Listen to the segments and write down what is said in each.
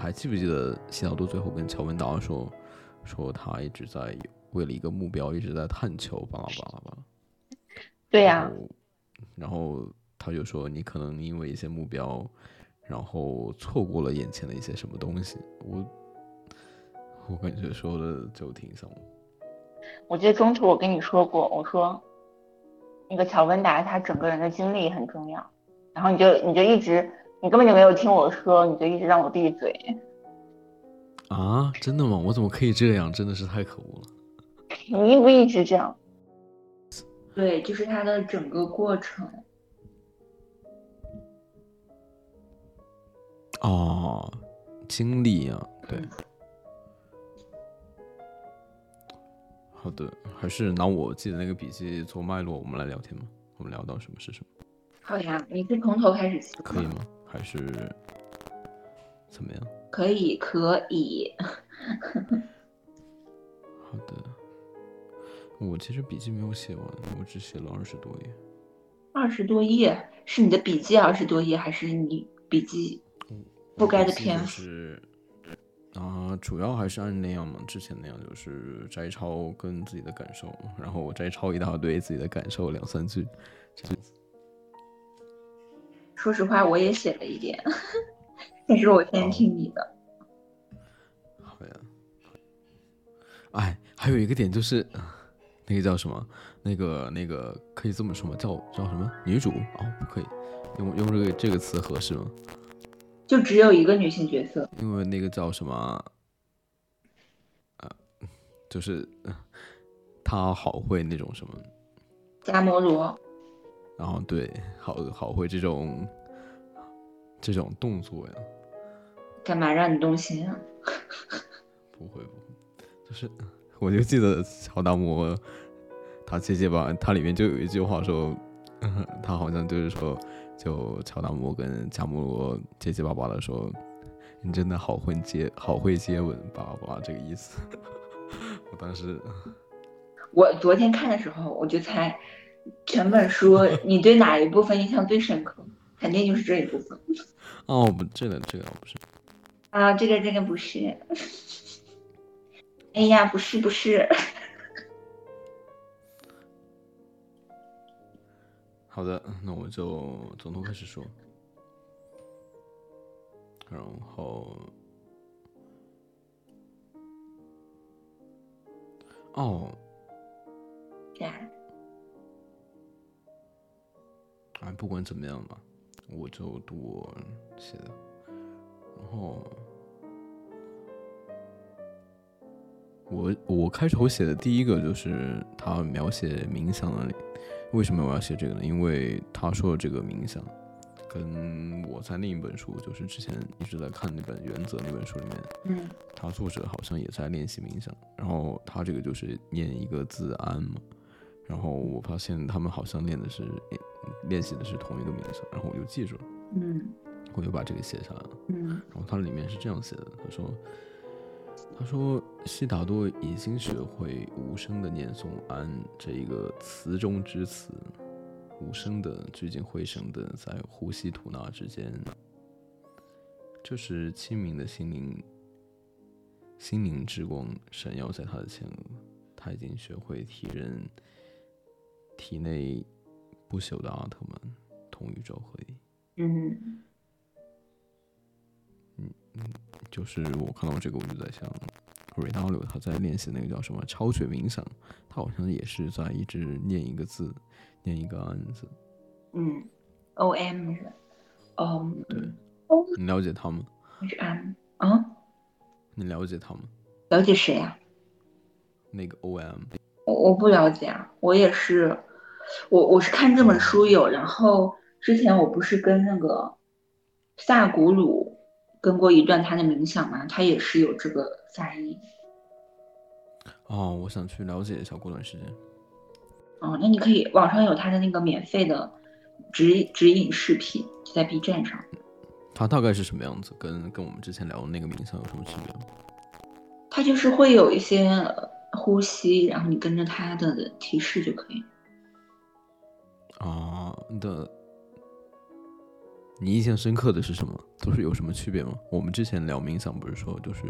还记不记得西岛多最后跟乔文达说，说他一直在为了一个目标一直在探求，巴拉巴拉巴拉。对呀、然后他就说你可能因为一些目标，然后错过了眼前的一些什么东西。我我感觉说的就挺像。我记得中途我跟你说过，我说那个乔文达他整个人的经历很重要，然后你就你就一直你根本就没有听我说，你就一直让我闭嘴，啊，真的吗？我怎么可以这样？真的是太可恶了。你一不一直这样？对，就是他的整个过程。哦，经历啊，对。嗯好的，还是拿我记得那个笔记做脉络，我们来聊天吗？我们聊到什么是什么，好呀，你是从头开始说可以吗？还是怎么样？可以，可以。好的，我其实笔记没有写完，我只写了二十多页。二十多页，是你的笔记二十多页，还是你笔记覆盖的篇幅？就是啊、主要还是按那样嘛，之前那样就是摘抄跟自己的感受，然后我摘抄一大堆自己的感受两三句，这样子。说实话，我也写了一点，但是我先哦听你的。好呀。哎，还有一个点就是，那个叫什么？那个那个可以这么说吗？叫叫什么？女主？哦，不可以，用用这个这个词合适吗？就只有一个女性角色，因为那个叫什么？呃，就是呃她好会那种什么，加摩罗。然后对，好好会这种这种动作呀。干嘛让你动心啊？不会不会，就是我就记得乔达摩，他结结巴，他里面就有一句话说，嗯 他好像就是说，就乔达摩跟加摩罗结结巴巴的说，你真的好会接，好会接吻，巴拉巴拉这个意思。我当时我昨天看的时候，我就猜，全本书你对哪一部分印象最深刻？肯定就是这一部分。哦不，这个这个不是，啊！这个这个不是，哎呀，不是不是，好的，那我就从头开始说，然后，哦，这样哎，不管怎么样吧，我就读我写的，然后我我开头写的第一个就是他描写冥想的，为什么我要写这个呢？因为他说的这个冥想，跟我在另一本书，就是之前一直在看那本《原则》那本书里面，嗯他作者好像也在练习冥想，然后他这个就是念一个字安嘛，然后我发现他们好像练的是练练习的是同一个冥想，然后我就记住了，嗯我就把这个写下来了。嗯然后它里面是这样写的，他说，他说悉达多已经学会无声的念诵安这一个词中之词，无声的聚精会神的在呼吸吐纳之间，这时清明的心灵，心灵之光闪耀在他的前额，他已经学会体认体内不朽的奥特曼同宇宙合一。嗯嗯就是我看到这个，我就在想，瑞达柳他在练习那个叫什么超觉冥想，他好像也是在一直念一个字，念一个安字。嗯，O M 是，哦，对你了解他吗？是 M 啊？你了解他吗？了解谁呀、那个 O M 我我不了解啊，我也是，我我是看这本书有，然后之前我不是跟那个萨古鲁跟过一段他的冥想嘛，他也是有这个翻译。哦，我想去了解一下，过段时间。哦，那你可以网上有他的那个免费的指指引视频，就在 B 站上。他大概是什么样子？跟跟我们之前聊的那个冥想有什么区别吗？他就是会有一些呃呼吸，然后你跟着他的提示就可以。啊，的你印象深刻的是什么？都是有什么区别吗？我们之前聊冥想不是说就是，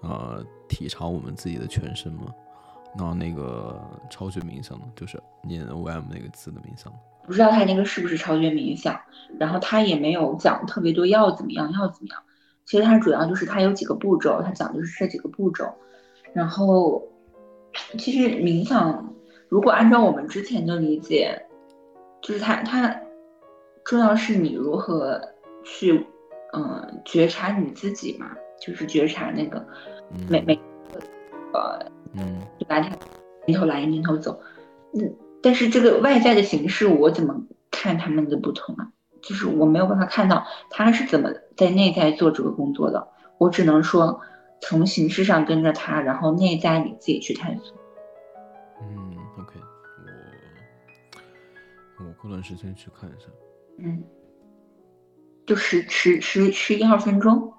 啊，体察我们自己的全身吗？那那个超觉冥想呢，就是念 OM 那个字的冥想。不知道他那个是不是超觉冥想，然后他也没有讲特别多要怎么样要怎么样。其实他主要就是他有几个步骤，他讲的是这几个步骤。然后，其实冥想如果按照我们之前的理解，就是他他重要是你如何去嗯觉察你自己嘛，就是觉察那个每每呃嗯，对吧？他年头来年头走，嗯。但是这个外在的形式，我怎么看他们的不同啊？就是我没有办法看到他是怎么在内在做这个工作的，我只能说从形式上跟着他，然后内在你自己去探索。嗯过段时间去看一下。嗯，就十十十十一二分钟。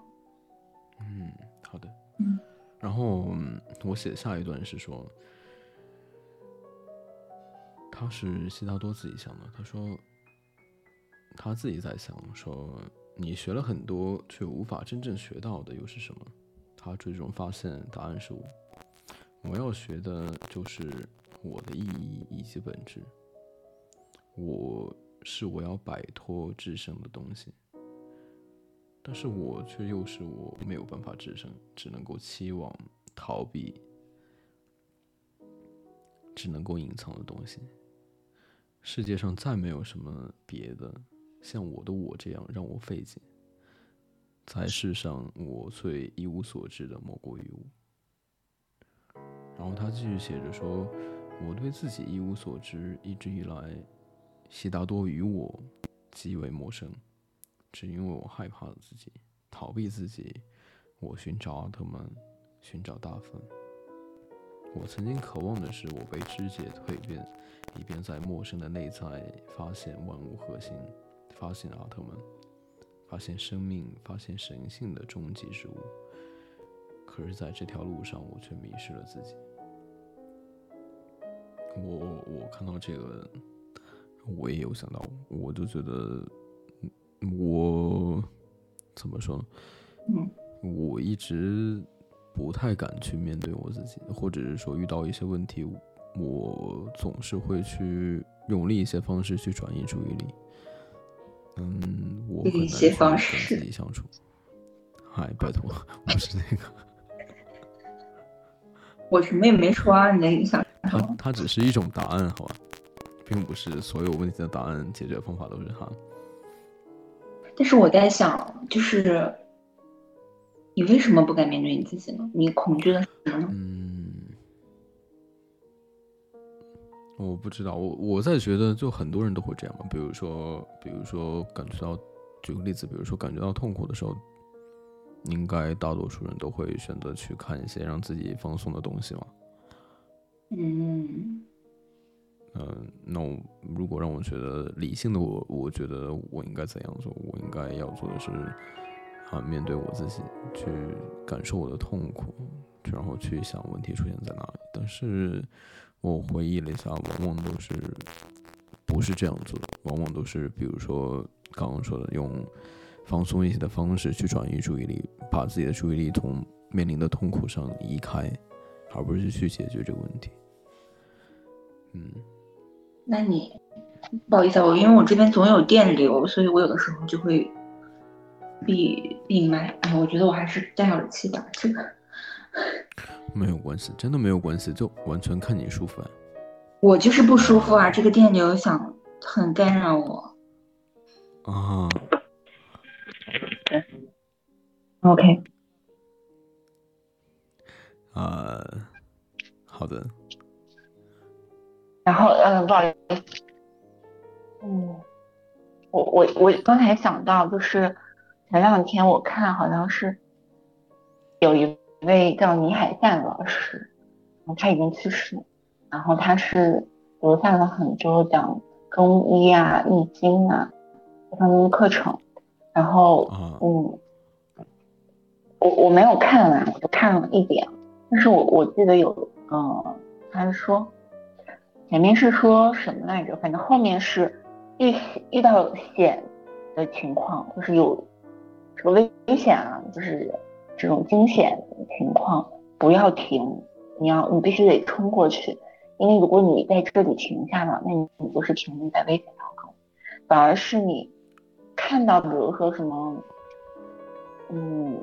嗯，好的。嗯，然后我写下一段是说。他是悉达多自己想的。他说，他自己在想说，你学了很多，却无法真正学到的又是什么？他最终发现答案是我。我要学的就是我的意义以及本质。我是我要摆脱制胜的东西，但是我却又是我没有办法制胜，只能够期望逃避，只能够隐藏的东西。世界上再没有什么别的像我的我这样让我费解。在世上，我最一无所知的莫过于我。然后他继续写着说：“我对自己一无所知，一直以来，悉达多与我极为陌生，只因为我害怕自己，逃避自己。我寻找奥特曼，寻找大分。我曾经渴望的是，我被肢解蜕变。”以便在陌生的内在发现万物核心，发现奥特曼，发现生命，发现神性的终极之物。可是，在这条路上，我却迷失了自己。我我看到这个，我也有想到，我就觉得，我怎么说呢？嗯，我一直不太敢去面对我自己，或者是说遇到一些问题。我总是会去用另一些方式去转移注意力。嗯，我一些方式跟自己相处。嗨，拜托，我是那个。我什么也没说啊，你的影响。它它只是一种答案，好吧，并不是所有问题的答案、解决方法都是它。但是我在想，就是你为什么不敢面对你自己呢？你恐惧的什么呢？嗯。我不知道，我我在觉得，就很多人都会这样嘛。比如说，比如说感觉到，举个例子，比如说感觉到痛苦的时候，应该大多数人都会选择去看一些让自己放松的东西嘛。嗯。嗯，那我如果让我觉得理性的我，我觉得我应该怎样做？我应该要做的是，啊，面对我自己，去感受我的痛苦，然后去想问题出现在哪里。但是。我回忆了一下，往往都是不是这样做的，往往都是比如说刚刚说的，用放松一些的方式去转移注意力，把自己的注意力从面临的痛苦上移开，而不是去解决这个问题。嗯，那你不好意思啊，我因为我这边总有电流，所以我有的时候就会闭闭麦。哎，我觉得我还是戴耳机吧，这个。没有关系，真的没有关系，就完全看你舒服啊。我就是不舒服啊，这个电流想很干扰我。啊。OK。啊，好的。然后，嗯，不好意思。嗯，我我我刚才想到，就是前两天我看好像是有一。位叫倪海赞老师，他已经去世，然后他是留下了很多讲中医啊、易经啊这方面的课程，然后嗯，我我没有看完，我就看了一点，但是我我记得有嗯，他是说前面是说什么来着？反正后面是遇遇到险的情况，就是有这个危危险啊，就是这种惊险情况，不要停，你要你必须得冲过去，因为如果你在这里停下了，那你就是停留在危险当中，反而是你看到，比如说什么，嗯，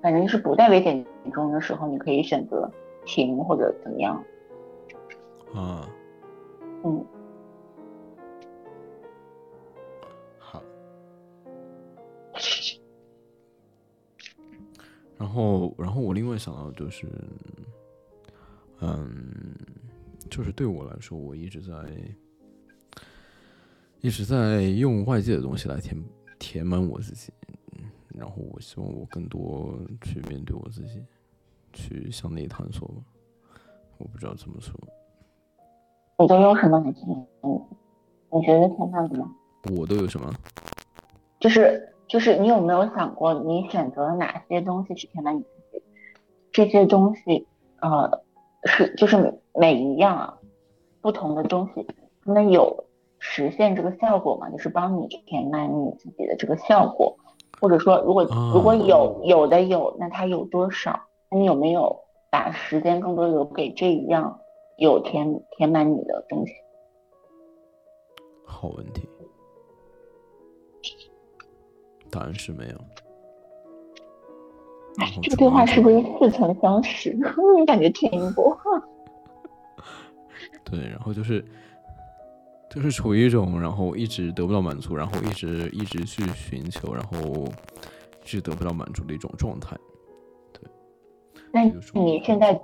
反正是不在危险中的时候，你可以选择停或者怎么样，啊，嗯。好。然后，然后我另外想到就是，嗯，就是对我来说，我一直在一直在用外界的东西来填填满我自己，然后我希望我更多去面对我自己，去向内探索吧。我不知道怎么说，你都用什么来填？嗯，你觉得填满了吗？我都有什么？就是就是你有没有想过，你选择了哪些东西去填满你自己？这些东西，呃，是就是每一样啊，不同的东西，它们有实现这个效果吗？就是帮你填满你自己的这个效果，或者说，如果啊如果有有的有，那它有多少？那你有没有把时间更多留给这一样有填填满你的东西？好问题。答案是没有。哎这个对话是不是似曾相识？感觉听过。对，然后就是就是处于一种，然后一直得不到满足，然后一直一直去寻求，然后一直得不到满足的一种状态。对那你现在，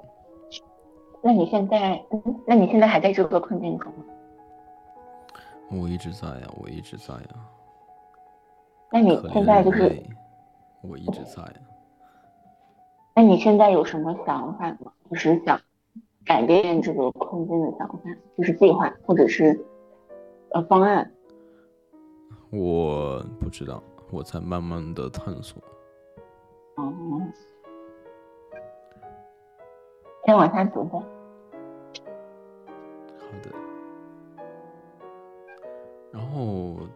那你现在，嗯那你现在还在这个困境中吗？我一直在呀，我一直在呀。那你现在就是，我一直在呀。那你现在有什么想法吗？就是想改变这个困境的想法，就是计划或者是呃方案。我不知道，我在慢慢的探索。嗯，先往下走呗。好的。然后，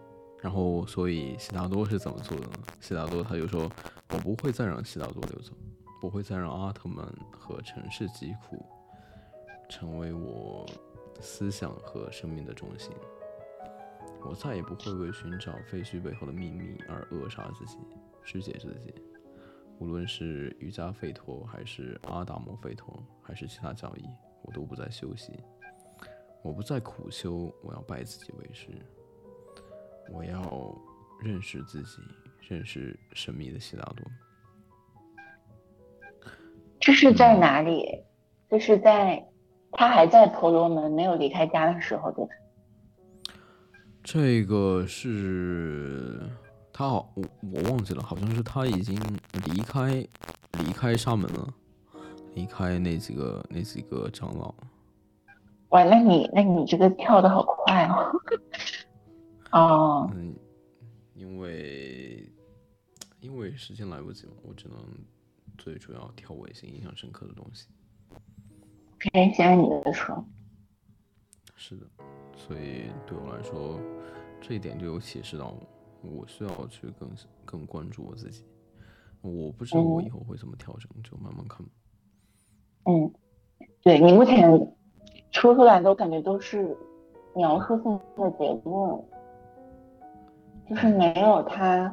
然后，所以悉达多是怎么做的呢？悉达多他就说：“我不会再让悉达多流走，不会再让阿特曼和城市疾苦成为我思想和生命的中心。我再也不会为寻找废墟背后的秘密而扼杀自己、肢解自己。无论是瑜伽吠陀，还是阿达摩吠陀，还是其他教义，我都不再休息。我不再苦修，我要拜自己为师。我要认识自己，认识神秘的悉达多。这是在哪里？这是在他还在婆罗门没有离开家的时候，对吧？这个是他好，我我忘记了，好像是他已经离开离开沙门了，离开那几个那几个长老。哇，那你那你这个跳的好快哦！哦，嗯，因为因为时间来不及嘛，我只能最主要跳我一些印象深刻的东西。别人先你的说，是的，所以对我来说，这一点就有启示到我，我需要去更更关注我自己。我不知道我以后会怎么调整，就慢慢看。嗯，对你目前说出来的，我感觉都是描述性的结论，就是没有他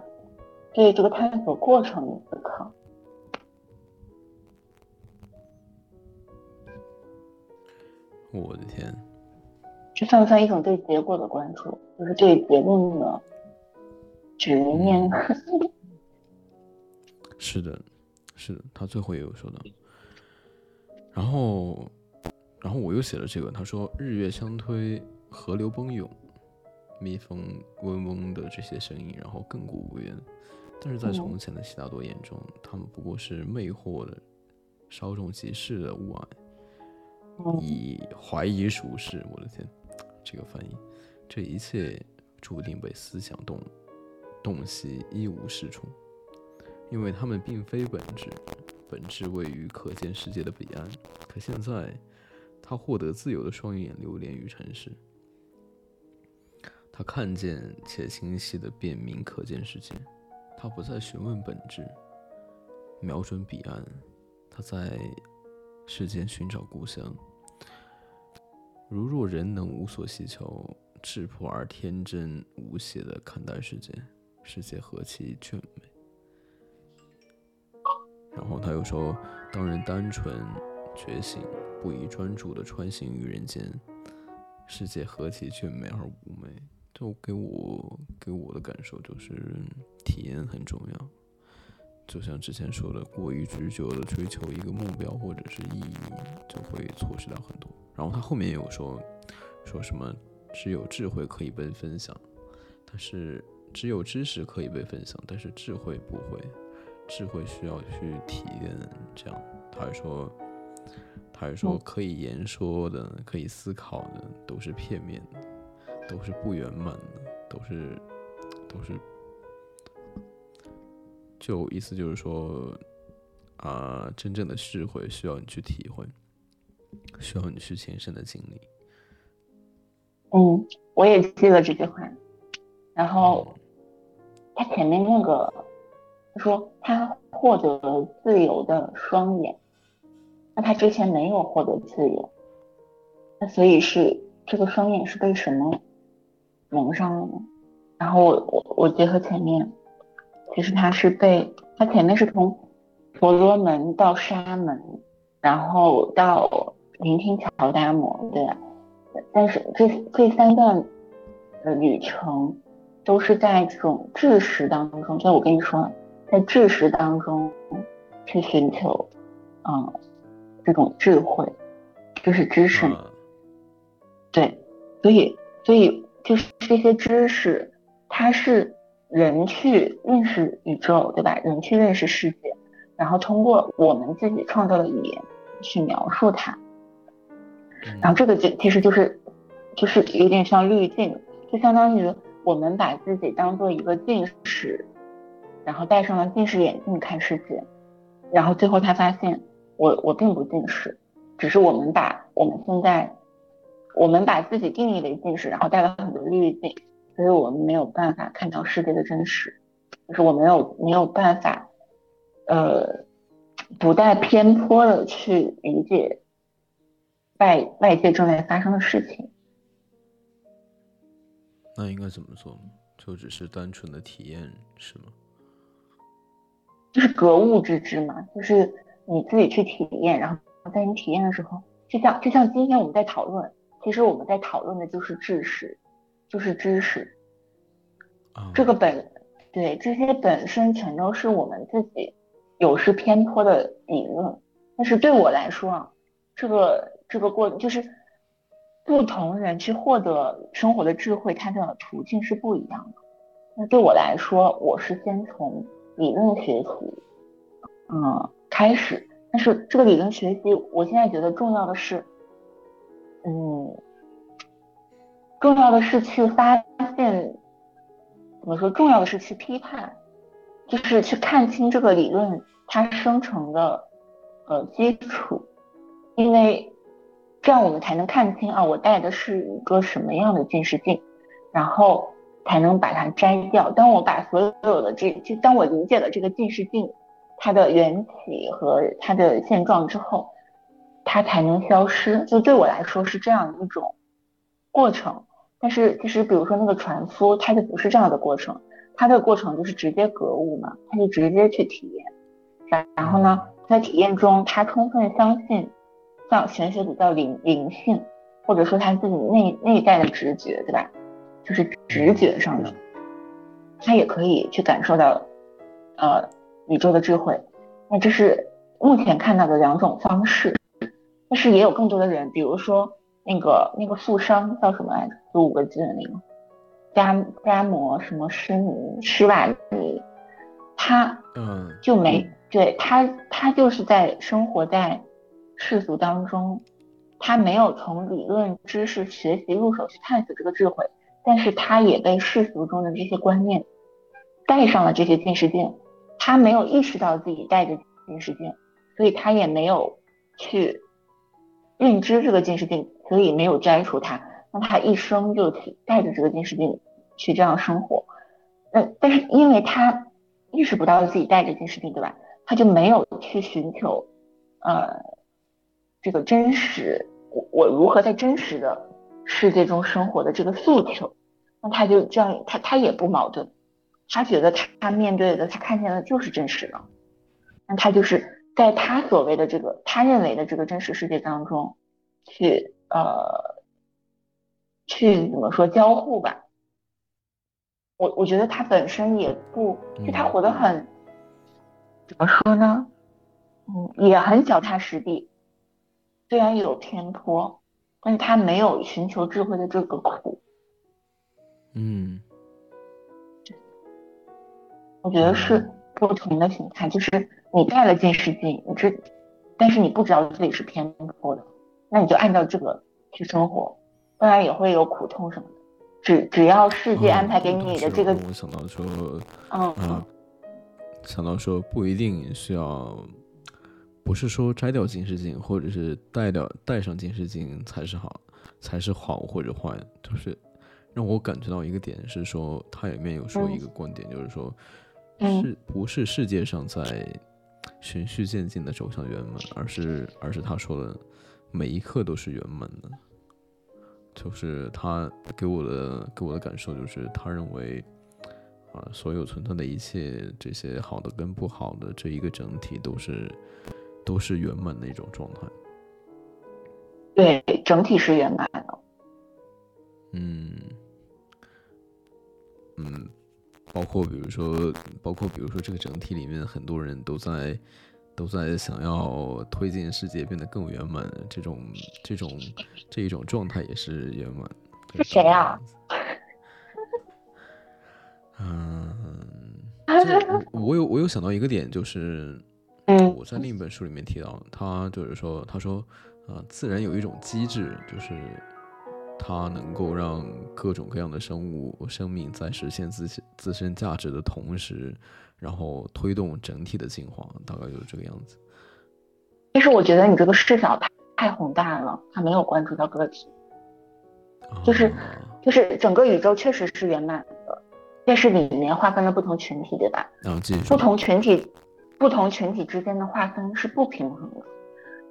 对这个探索过程的思考。我的天，这算不算一种对结果的关注？就是对结论的执念？是的，是的，他最后也有说到。然后，然后我又写了这个，他说日月相推，河流奔涌，蜜蜂嗡嗡的这些声音，然后亘古无言。但是在嗯从前的悉达多眼中，他们不过是魅惑的、稍纵即逝的雾霭。嗯以怀疑属世，我的天，这个翻译，这一切注定被思想洞洞悉，一无是处，因为他们并非本质，本质位于可见世界的彼岸。可现在，他获得自由的双眼流连于尘世，他看见且清晰的辨明可见世界，他不再询问本质，瞄准彼岸，他在世间寻找故乡。如若人能无所希求，质朴而天真无邪的看待世界，世界何其俊美。然后他又说，当人单纯觉醒，不宜专注的穿行于人间，世界何其俊美而妩媚。就给我给我的感受就是体验很重要，就像之前说的，过于执着的追求一个目标或者是意义，就会错失掉很多。然后他后面也有说，说什么只有智慧可以被分享，但是只有知识可以被分享，但是智慧不会，智慧需要去体验。这样，他还说，他还说可以言说的，可以思考的，都是片面的。都是不圆满的，都是，都是，就意思就是说，啊，真正的智慧需要你去体会，需要你去亲身的经历。嗯，我也记了这句话。然后，他前面那个，他说他获得了自由的双眼，那他之前没有获得自由，那所以是这个双眼是被什么？蒙上了，然后我我我结合前面，其实他是被他前面是从婆罗门到沙门，然后到聆听乔达摩，对？但是这这三段的旅程都是在这种知识当中，就我跟你说，在知识当中去寻求，嗯，这种智慧，就是知识，对，所以所以。就是这些知识，它是人去认识宇宙，对吧？人去认识世界，然后通过我们自己创造的语言去描述它。然后这个就其实就是，就是有点像滤镜，就相当于我们把自己当做一个近视，然后戴上了近视眼镜看世界，然后最后他发现我我并不近视，只是我们把我们现在。我们把自己定义为近视，然后带了很多滤镜，所以我们没有办法看到世界的真实，就是我没有没有办法，呃，不带偏颇的去理解外外界正在发生的事情。那应该怎么做？就只是单纯的体验是吗？就是格物致知嘛，就是你自己去体验，然后在你体验的时候，就像就像今天我们在讨论。其实我们在讨论的就是知识，就是知识。这个本对这些本身全都是我们自己有失偏颇的理论。但是对我来说啊，这个这个过就是不同人去获得生活的智慧，它的途径是不一样的。那对我来说，我是先从理论学习，嗯，开始。但是这个理论学习，我现在觉得重要的是。嗯，重要的是去发现，怎么说？重要的是去批判，就是去看清这个理论它生成的呃基础，因为这样我们才能看清啊，我戴的是一个什么样的近视镜，然后才能把它摘掉。当我把所有的这就当我理解了这个近视镜它的缘起和它的现状之后。它才能消失，就对我来说是这样一种过程。但是其实，比如说那个船夫，他就不是这样的过程，他的过程就是直接格物嘛，他就直接去体验。然然后呢，在体验中，他充分相信，像玄学比较灵灵性，或者说他自己内内在的直觉，对吧？就是直觉上的，他也可以去感受到，呃，宇宙的智慧。那这是目前看到的两种方式。但是也有更多的人，比如说那个那个富商叫什么来着？就五个字的那个加加摩什么施尼施瓦尼，他嗯就没对他他就是在生活在世俗当中，他没有从理论知识学习入手去探索这个智慧，但是他也被世俗中的这些观念戴上了这些近视镜，他没有意识到自己戴着近视镜，所以他也没有去。认知这个近视镜，所以没有摘除它，那他一生就去带着这个近视镜去这样生活。那但是因为他意识不到自己带着近视镜，对吧？他就没有去寻求，呃，这个真实，我我如何在真实的世界中生活的这个诉求。那他就这样，他他也不矛盾，他觉得他他面对的，他看见的就是真实的。那他就是在他所谓的这个他认为的这个真实世界当中，去呃，去怎么说交互吧？我我觉得他本身也不，就他活得很，怎么说呢？嗯，也很脚踏实地，虽然有偏颇，但是他没有寻求智慧的这个苦。嗯，我觉得是不同的形态，就是你带了近视镜，你知，但是你不知道自己是偏颇的，那你就按照这个去生活，当然也会有苦痛什么的。只只要世界安排给你的这个，我想到说，嗯嗯，想到说不一定是要，不是说摘掉近视镜或者是戴掉戴上近视镜才是好，才是好或者坏，就是让我感觉到一个点是说，他里面有说一个观点，就是说，是不是世界上在循序渐进的走向圆满，而是而是他说的每一刻都是圆满的。就是他给我的给我的感受就是，他认为啊，所有存在的一切，这些好的跟不好的这一个整体都是都是圆满的一种状态。对，整体是圆满的。嗯嗯，包括比如说，包括比如说这个整体里面，很多人都在。都在想要推进世界变得更圆满，这种这种这一种状态也是圆满。是谁啊？嗯，我有我有想到一个点，就是我在另一本书里面提到，他就是说，他说，啊，自然有一种机制，就是它能够让各种各样的生物生命在实现自自身价值的同时。然后推动整体的进化，大概就是这个样子。其实我觉得你这个视角太太宏大了，它没有关注到个体，就是就是整个宇宙确实是圆满的，但是里面划分了不同群体，对吧？然后。不同群体，不同群体之间的划分是不平衡的，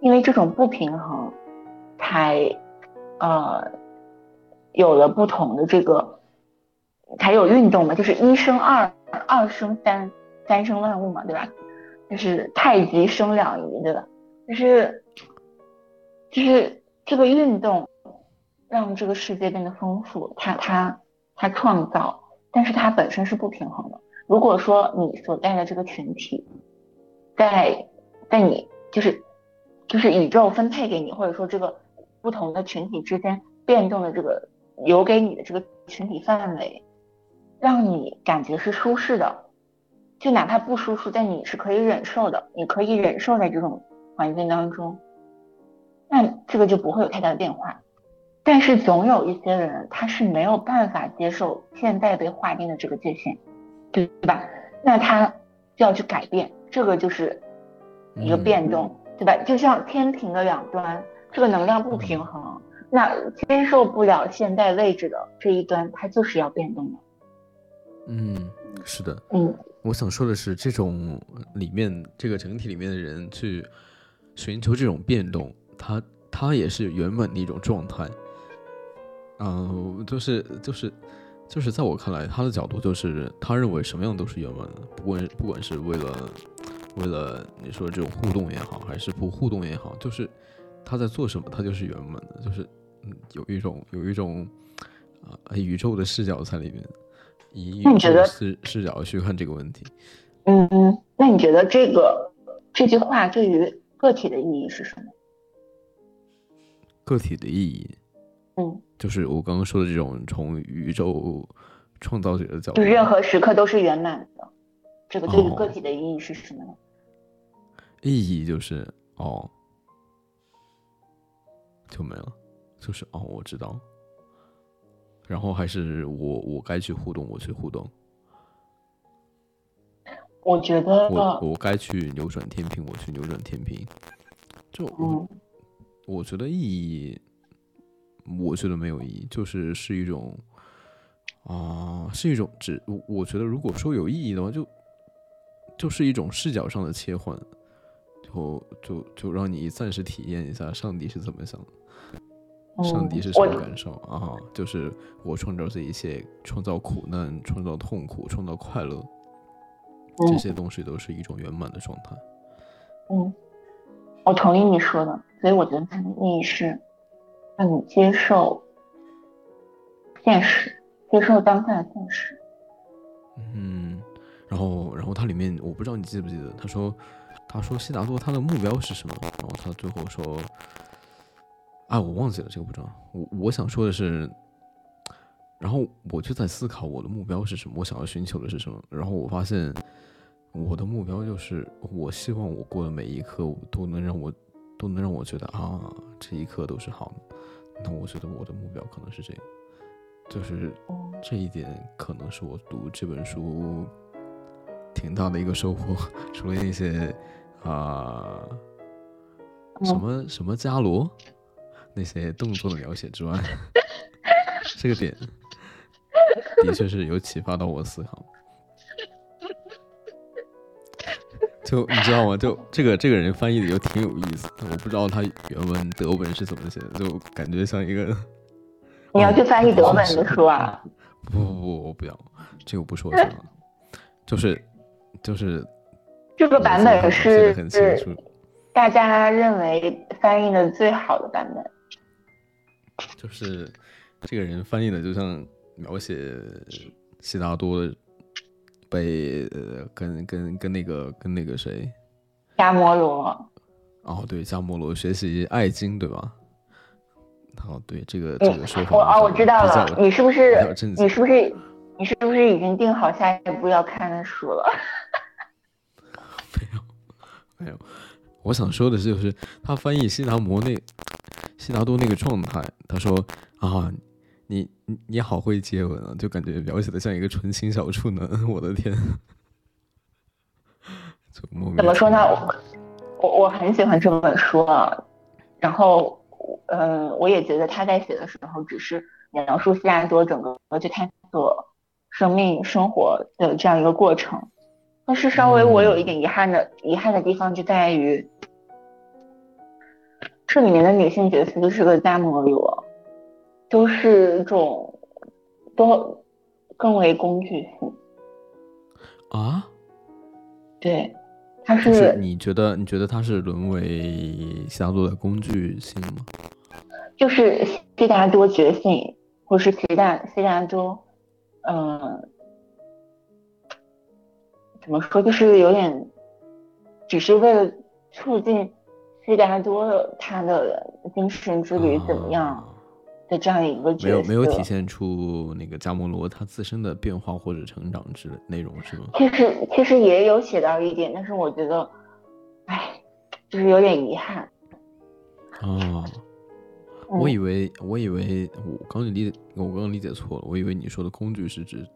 因为这种不平衡，才呃有了不同的这个，才有运动嘛，就是一生二，二生三。三生万物嘛，对吧？就是太极生两仪，对吧？就是就是这个运动让这个世界变得丰富，它它它创造，但是它本身是不平衡的。如果说你所在的这个群体，在在你就是就是宇宙分配给你，或者说这个不同的群体之间变动的这个留给你的这个群体范围，让你感觉是舒适的。就哪怕不舒服，但你是可以忍受的，你可以忍受在这种环境当中，那这个就不会有太大的变化。但是总有一些人他是没有办法接受现在被划定的这个界限，对对吧？那他就要去改变，这个就是一个变动，对吧？就像天平的两端，这个能量不平衡，那接受不了现在位置的这一端，它就是要变动的。嗯，是的，嗯。我想说的是，这种里面这个整体里面的人去寻求这种变动，他他也是圆满的一种状态。嗯，就是就是就是在我看来，他的角度就是他认为什么样都是圆满的，不管不管是为了为了你说这种互动也好，还是不互动也好，就是他在做什么，他就是圆满的，就是嗯有一种有一种啊宇宙的视角在里面。以你觉得视视角去看这个问题，嗯嗯，那你觉得这个这句话对于个体的意义是什么？个体的意义，嗯，就是我刚刚说的这种从宇宙创造者的角度，就任何时刻都是圆满的。这个对于个体的意义是什么呢？意义就是哦，就没了，就是哦，我知道。然后还是我我该去互动，我去互动。我觉得我我该去扭转天平，我去扭转天平。就嗯，我觉得意义我觉得没有意义，就是是一种啊、是一种只我我觉得如果说有意义的话，就就是一种视角上的切换，就就就让你暂时体验一下上帝是怎么想的，上帝是什么感受啊？就是我创造这一切，创造苦难，创造痛苦，创造快乐，这嗯些东西都是一种圆满的状态。嗯，我同意你说的，所以我觉得它的意义是让你接受现实，接受当下的现实。嗯，然后，然后它里面我不知道你记不记得，他说，他说悉达多他的目标是什么？然后他最后说，啊，我忘记了这个不知道。我我想说的是，然后我就在思考我的目标是什么，我想要寻求的是什么。然后我发现我的目标就是，我希望我过的每一刻都能让我都能让我觉得啊，这一刻都是好的。那我觉得我的目标可能是这个，就是嗯这一点可能是我读这本书挺大的一个收获，除了那些啊、什嗯么什么伽罗那些动作的描写之外，这个点的确是有启发到我思考。就你知道吗？就这个这个人翻译的就挺有意思的，我不知道他原文德文是怎么写的，就感觉像一个你要去翻译德文的书啊？不不不，我不要，这个不是我想要的，就是就是这个版本是很清楚，大家认为翻译的最好的版本。就是这个人翻译的就像描写悉达多被呃跟跟跟那个跟那个谁伽摩罗，哦对迦摩罗学习爱经对吧？哦对这个你这个说法我哦，我知道了，你是不是你是不是你是不是已经定好下一步要看的书了？没有，没有我想说的是，就是他翻译悉达摩那悉达多那个状态，他说啊，你你你好会接吻啊，就感觉描写的像一个纯情小处男，我的天，怎么说呢？我我我很喜欢这本书啊，然后嗯、呃我也觉得他在写的时候只是描述悉达多整个去探索生命生活的这样一个过程。但是稍微我有一点遗憾的、遗憾的地方就在于，这里面的女性角色就是个伽摩罗，都是一种都更为工具性。啊，对，她就是你觉得你觉得他是沦为悉达多的工具性吗？就是悉达多觉醒，或是悉达悉达多，嗯、怎么说，就是有点，只是为了促进悉达多他的精神之旅怎么样啊的这样一个角色。没有没有体现出那个加摩罗他自身的变化或者成长之类内容是吗？其实其实也有写到一点，但是我觉得，哎，就是有点遗憾。哦，嗯我以为我以为我刚理解我刚刚理解错了，我以为你说的工具是指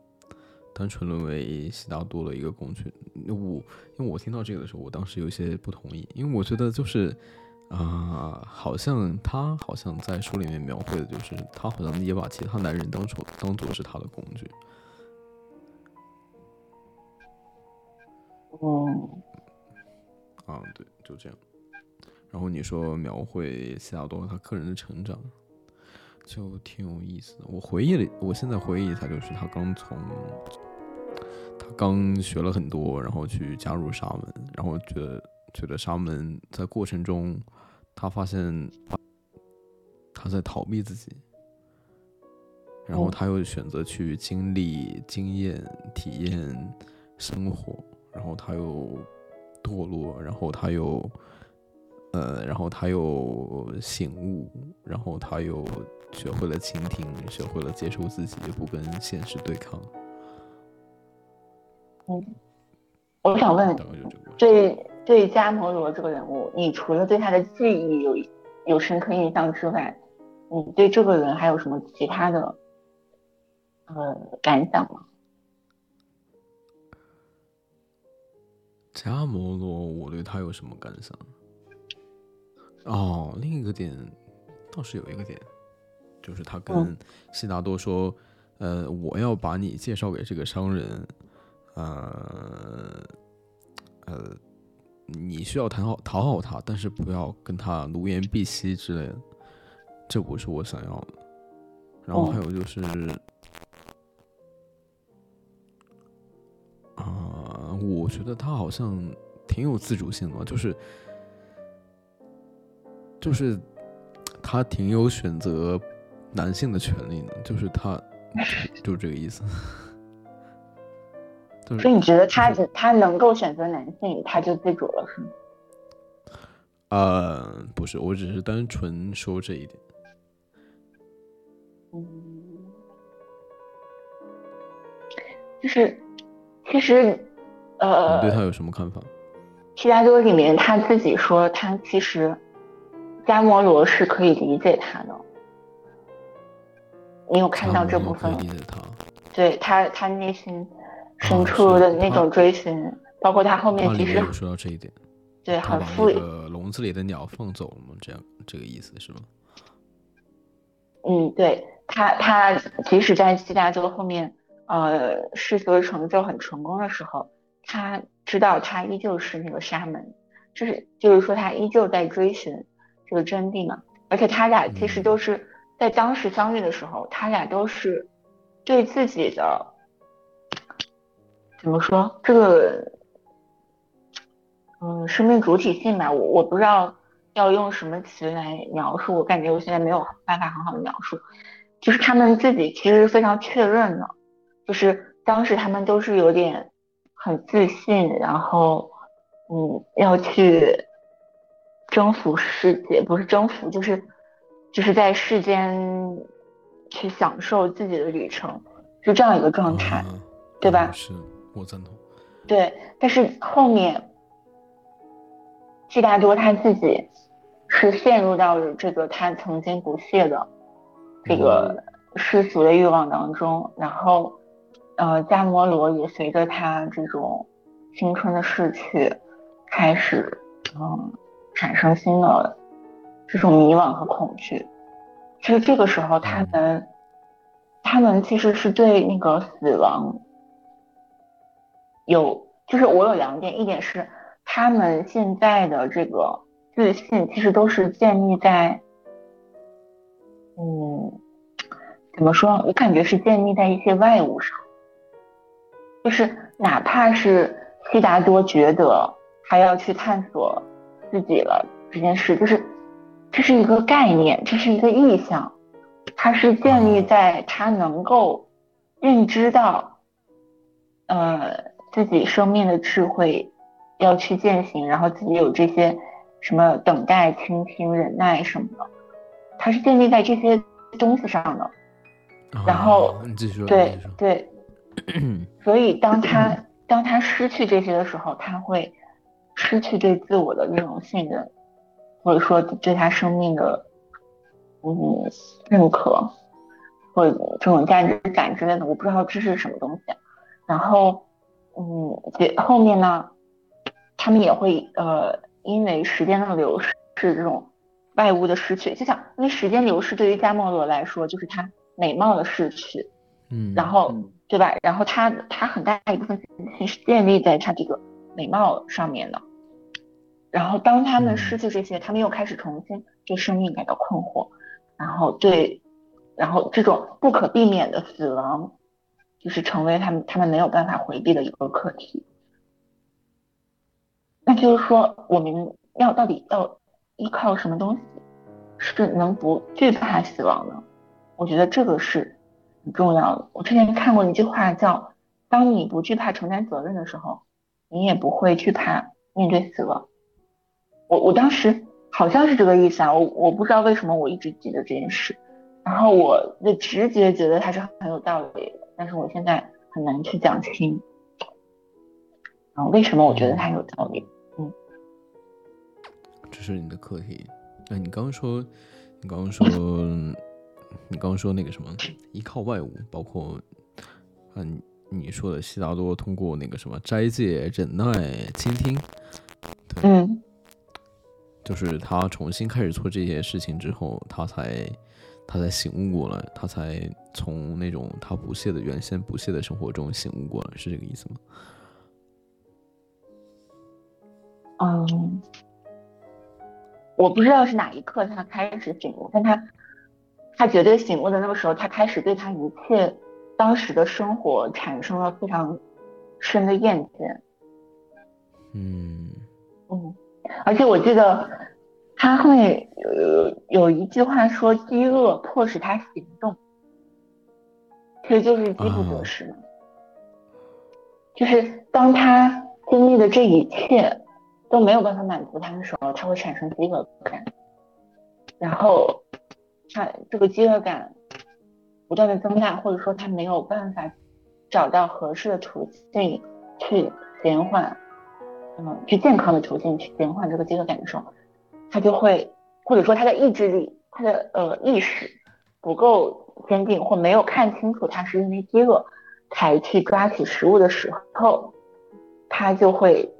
单纯沦为悉达多的一个工具。我因为我听到这个的时候，我当时有些不同意，因为我觉得就是啊、好像他好像在书里面描绘的就是他好像也把其他男人当成当做是他的工具。嗯，啊，对，就这样。然后你说描绘悉达多他个人的成长，就挺有意思的。我回忆了，我现在回忆一下，就是他刚从他刚学了很多，然后去加入沙门，然后觉得觉得沙门在过程中，他发现他在逃避自己，然后嗯他又选择去经历、经验、体验生活，然后他又堕落，然后他又，呃，然后他又醒悟，然后他又学会了倾听，学会了接受自己，不跟现实对抗。嗯我想问。对对伽摩罗这个人物，你除了对他的记忆有有深刻印象之外，你对这个人还有什么其他的呃感想吗？加摩罗，我对他有什么感想？哦，另一个点倒是有一个点，就是他跟悉达多说，呃，我要把你介绍给这个商人，呃，呃，你需要讨好讨好他，但是不要跟他奴颜婢膝之类的，这不是我想要的。然后还有就是，啊、我觉得他好像挺有自主性的嘛，就是就是他挺有选择男性的权利的，就是他 就就这个意思。就是所以你觉得他他能够选择男性，他就自主了，是吗？呃，不是，我只是单纯说这一点。嗯，就是其实呃你对他呃，有什么看法？悉达多里面他自己说，他其实迦摩罗是可以理解他的。你有看到这部分吗？理解他。对他，他内心深处的那种追寻，包括他后面其实说到这一点，对很富那个笼子里的鸟放走了吗？这样这个意思是吗？嗯，对他，他即使在悉达多后面，呃，世俗的成就很成功的时候，他知道他依旧是那个沙门，就是就是说他依旧在追寻这个真谛嘛。而且他俩其实都是在当时相遇的时候，他俩都是对自己的怎么说这个，嗯，生命主体性吧，我我不知道要用什么词来描述，我感觉我现在没有办法很好的描述，就是他们自己其实非常确认的，就是当时他们都是有点很自信，然后嗯要去征服世界，不是征服，就是就是在世间去享受自己的旅程，是这样一个状态。啊对吧嗯是我赞同。对，但是后面悉达多他自己是陷入到了这个他曾经不屑的这个世俗的欲望当中，然后呃迦摩罗也随着他这种青春的逝去，开始嗯产生新的这种迷惘和恐惧。其实这个时候他们他们其实是对那个死亡有，就是我有两点，一点是他们现在的这个自信，其实都是建立在，嗯，怎么说？我感觉是建立在一些外物上，就是哪怕是悉达多觉得他要去探索自己了这件事，就是这是一个概念，这是一个意象，它是建立在他能够认知到，呃。自己生命的智慧要去践行，然后自己有这些什么等待、倾听、忍耐什么的，它是建立在这些东西上的。然后对对，所以当他 当他失去这些的时候，他会失去对自我的那种信任，或者说对他生命的嗯认可，或者这种价值感之类的，我不知道这是什么东西。然后。嗯，这后面呢，他们也会呃，因为时间的流逝，这种外物的失去，就像因为时间流逝对于加莫罗来说，就是他美貌的逝去，嗯，然后对吧？然后他他很大一部分是建立在他这个美貌上面的，然后当他们失去这些，他们又开始重新对生命感到困惑，然后对，然后这种不可避免的死亡。就是成为他们他们没有办法回避的一个课题。那就是说，我们要到底要依靠什么东西，是能不惧怕死亡呢？我觉得这个是很重要的。我之前看过一句话叫：“当你不惧怕承担责任的时候，你也不会惧怕面对死亡。”我我当时好像是这个意思啊，我我不知道为什么我一直记得这件事，然后我的直觉觉得它是很有道理的。但是我现在很难去讲清，啊，为什么我觉得它有道理？嗯，这是你的课题。那你刚刚说，你刚刚说，你刚刚说那个什么，依靠外物，包括，嗯，你说的悉达多通过那个什么斋戒、忍耐、倾听，对，嗯，就是他重新开始做这些事情之后，他才他才醒悟过来，他才从那种他不屑的原先不屑的生活中醒悟过来，是这个意思吗？嗯，我不知道是哪一刻他开始醒悟，但他他绝对醒悟的那个时候，他开始对他一切当时的生活产生了非常深的厌倦。嗯嗯，而且我记得他会有有一句话说：“饥饿迫使他行动。”其实就是饥不择食嘛。就是当他经历的这一切。都没有办法满足他的时候，他会产生饥饿感，然后他这个饥饿感不断的增大，或者说他没有办法找到合适的途径去减缓，嗯，去健康的途径去减缓这个饥饿感的时候，他就会或者说他的意志力，他的呃意识不够坚定，或没有看清楚他是因为饥饿才去抓取食物的时候，他就会。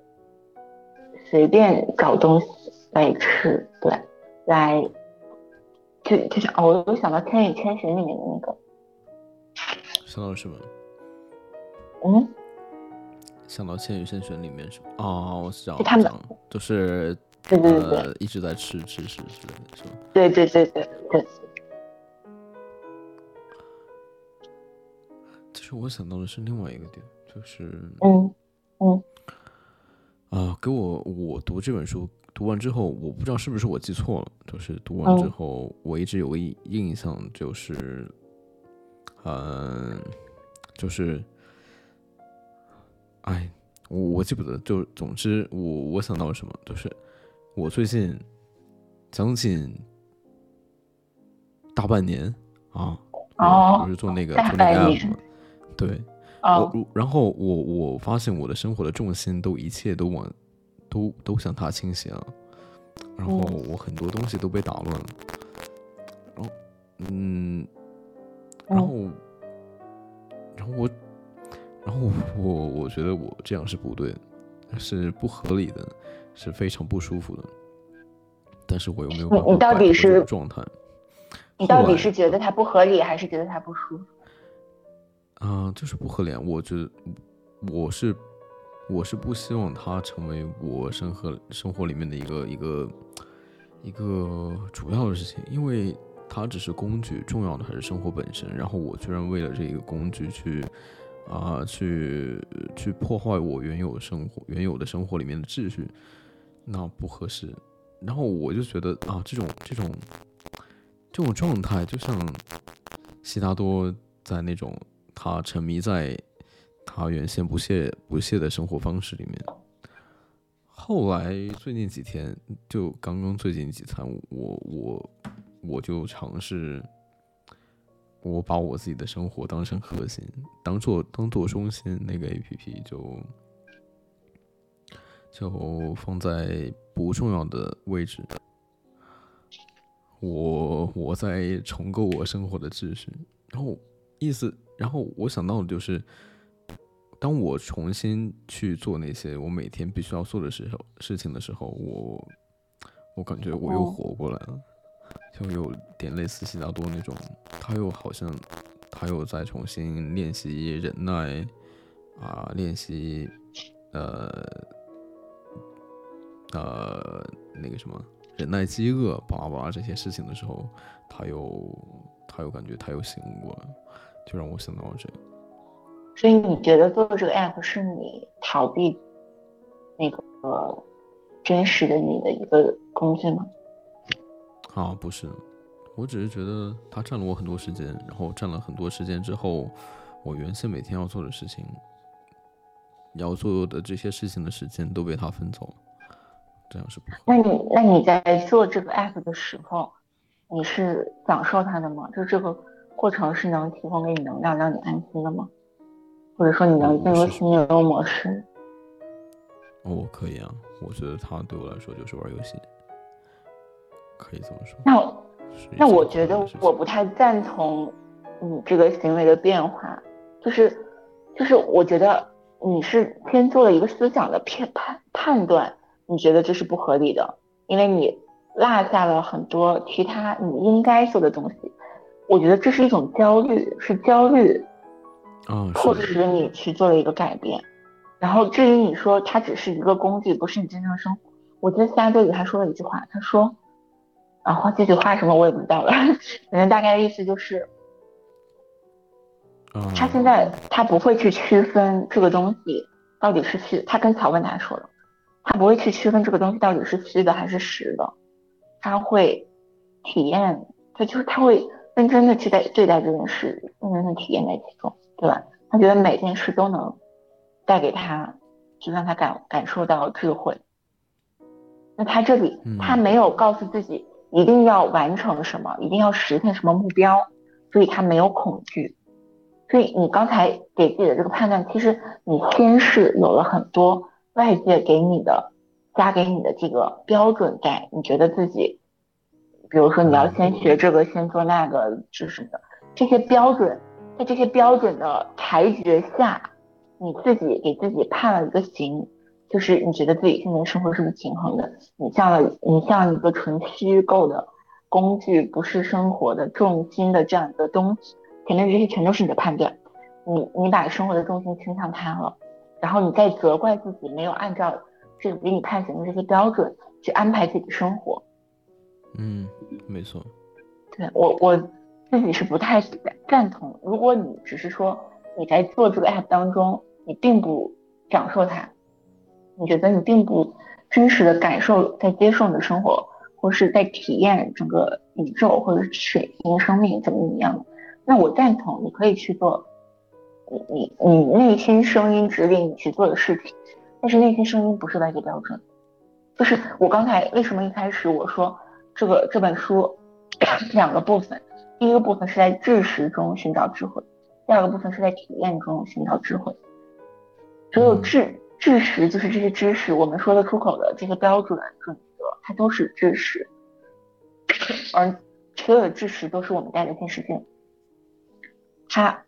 随便找东西来吃，对，来，就就像哦，我想到《千与千寻》里面的那个，想到了什么？嗯，想到《千与千寻》里面是哦，我想他们就是对对对，一直在吃吃吃之类的，是吧？对对对对对。其实我想到的是另外一个点，就是嗯嗯。啊，给我我读这本书读完之后，我不知道是不是我记错了，就是读完之后，我一直有个印象，就是，嗯，就是，哎，我我记不得，就总之我我想到了什么，就是我最近将近大半年啊，就是做那个做那个 app，对。我然后我我发现我的生活的重心都一切都往都都向他倾斜了，然后我很多东西都被打乱了，然后嗯，然后然后我然后我我觉得我这样是不对的，是不合理的，是非常不舒服的，但是我又没有你到底是状态，你到底是觉得它不合理，还是觉得它不舒服？啊，就是不合理。我觉得我是我是不希望它成为我生活生活里面的一个一个一个主要的事情，因为它只是工具，重要的还是生活本身。然后我居然为了这个工具去啊去去破坏我原有生活原有的生活里面的秩序，那不合适。然后我就觉得啊，这种这种这种状态，就像悉达多在那种。他沉迷在他原先不屑不屑的生活方式里面。后来最近几天，就刚刚最近几餐，我我我就尝试，我把我自己的生活当成核心，当做当做中心，那个 A P P 就就放在不重要的位置。我我在重构我生活的秩序，然后意思。然后我想到的就是，当我重新去做那些我每天必须要做的时候事情的时候，我我感觉我又活过来了，就有点类似悉达多那种，他又好像他又在重新练习忍耐啊，练习呃呃那个什么忍耐饥饿巴拉巴拉这些事情的时候，他又他又感觉他又醒悟过来。就让我想到了这个，所以你觉得做这个 app 是你逃避那个真实的你的一个工具吗？啊，不是，我只是觉得它占了我很多时间，然后占了很多时间之后，我原先每天要做的事情，要做的这些事情的时间都被它分走了，这样是不？那你那你在做这个 app 的时候，你是享受它的吗？就这个。过程是能提供给你能量，让你安心的吗？或者说你能进入心流模式？哦，可以啊，我觉得它对我来说就是玩游戏，可以这么说。那我那我觉得我不太赞同你这个行为的变化，就是就是我觉得你是先做了一个思想的判判判断，你觉得这是不合理的，因为你落下了很多其他你应该做的东西。我觉得这是一种焦虑，是焦虑嗯，迫，使你去做了一个改变。然后至于你说它只是一个工具，不是你真正的生活，我记得夏多里他说了一句话，他说，啊，话这句话什么我也不知道了，反正大概的意思就是，啊，他现在他不会去区分这个东西到底是虚，他跟曹文达说了，他不会去区分这个东西到底是虚的还是实的，他会体验，他就是他会认真的去待对待这件事，认真的体验在其中，对吧？他觉得每件事都能带给他，就让他感感受到智慧。那他这里嗯他没有告诉自己一定要完成什么，一定要实现什么目标，所以他没有恐惧。所以你刚才给自己的这个判断，其实你先是有了很多外界给你的、加给你的这个标准在，你觉得自己，比如说你要先学这个，先做那个，是什么的，这些标准，在这些标准的裁决下，你自己给自己判了一个刑，就是你觉得自己现在生活是不平衡的，你像你像一个纯虚构的工具，不是生活的重心的这样一个东西。前面这些全都是你的判断，你你把生活的重心倾向它了，然后你再责怪自己没有按照这个给你判刑的这些标准去安排自己的生活。嗯，没错，对我我自己是不太赞同，如果你只是说你在做这个 app 当中，你并不享受它，你觉得你并不真实的感受在接受你的生活，或是在体验整个宇宙或者是水晶生命怎么怎么样的。那我赞同，你可以去做你你你内心声音指引你去做的事情，但是内心声音不是外界标准。就是我刚才为什么一开始我说这个这本书两个部分，第一个部分是在知识中寻找智慧，第二个部分是在体验中寻找智慧。只有知知识就是这些知识，我们说的出口的这些标准准则，它都是知识，而所有的知识都是我们戴的近视镜。它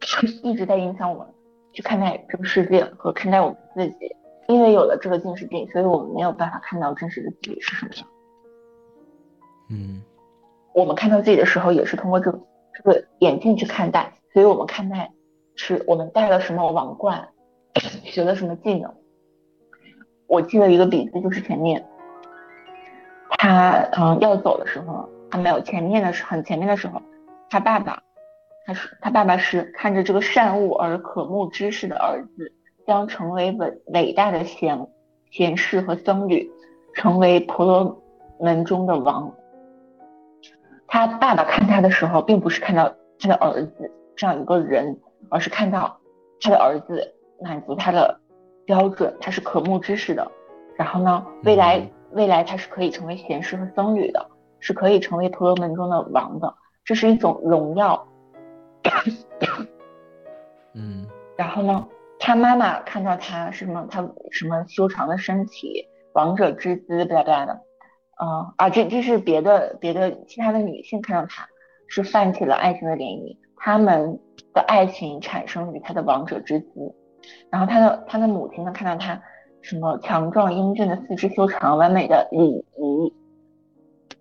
一直在影响我们去看待这个世界和看待我们自己。因为有了这个近视镜，所以我们没有办法看到真实的自己是什么样。嗯我们看到自己的时候，也是通过这个这个眼镜去看待，所以我们看待是我们戴了什么王冠，学了什么技能。我记得一个比喻，就是前面他嗯要走的时候，他没有前面的时很前面的时候，他爸爸。他是他爸爸是看着这个善恶而渴慕知识的儿子，将成为伟伟大的贤贤士和僧侣，成为婆罗门中的王。他爸爸看他的时候，并不是看到他的儿子这样一个人，而是看到他的儿子满足他的标准，他是渴慕知识的。然后呢，未来未来他是可以成为贤士和僧侣的，是可以成为婆罗门中的王的。这是一种荣耀。嗯然后呢，他妈妈看到他是什么，他什么修长的身体、王者之姿，巴拉巴拉的，啊啊，这这是别的别的其他的女性看到他是泛起了爱情的涟漪，他们的爱情产生于他的王者之姿。然后他的他的母亲呢看到他什么强壮英俊的四肢修长、完美的礼仪，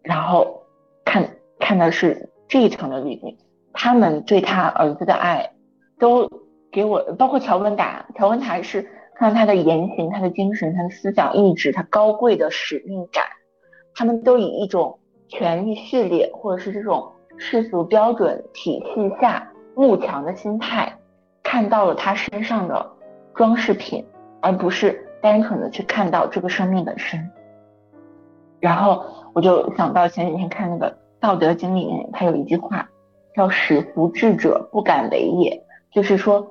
然后看看的是这一层的滤镜。他们对他儿子的爱，都给我，包括乔文达，乔文达是看到他的言行、他的精神、他的思想意志、他高贵的使命感，他们都以一种权力序列或者是这种世俗标准体系下慕强的心态，看到了他身上的装饰品，而不是单纯的去看到这个生命本身。然后我就想到前几天看那个《道德经》里面，他有一句话。叫使不智者不敢为也，就是说，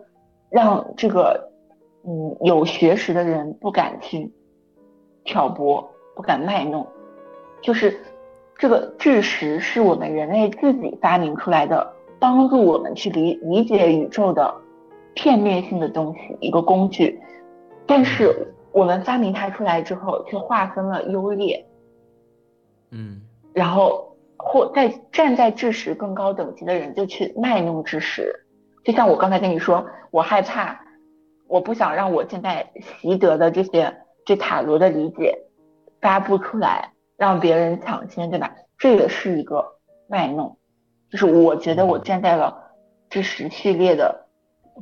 让这个嗯有学识的人不敢去挑拨，不敢卖弄，就是这个智识是我们人类自己发明出来的，帮助我们去理理解宇宙的片面性的东西，一个工具。但是我们发明它出来之后，却划分了优劣，嗯然后。或在站在知识更高等级的人就去卖弄知识，就像我刚才跟你说，我害怕，我不想让我现在习得的这些对塔罗的理解发布出来，让别人抢先，对吧？这也是一个卖弄。就是我觉得我站在了知识序列的，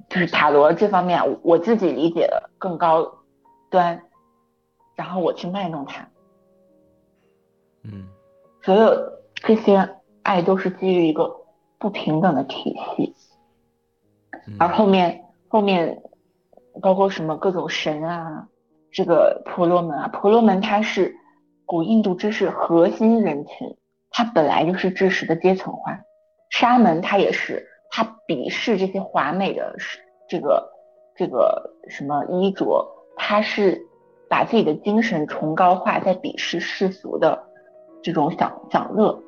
就是塔罗这方面，我自己理解的更高端，然后我去卖弄它。嗯，所有这些爱都是基于一个不平等的体系，嗯而后面后面包括什么各种神啊，这个婆罗门啊，婆罗门它是古印度知识核心人群，它本来就是知识的阶层化。沙门他也是，他鄙视这些华美的这个这个什么衣着，他是把自己的精神崇高化，在鄙视世俗的这种享享乐。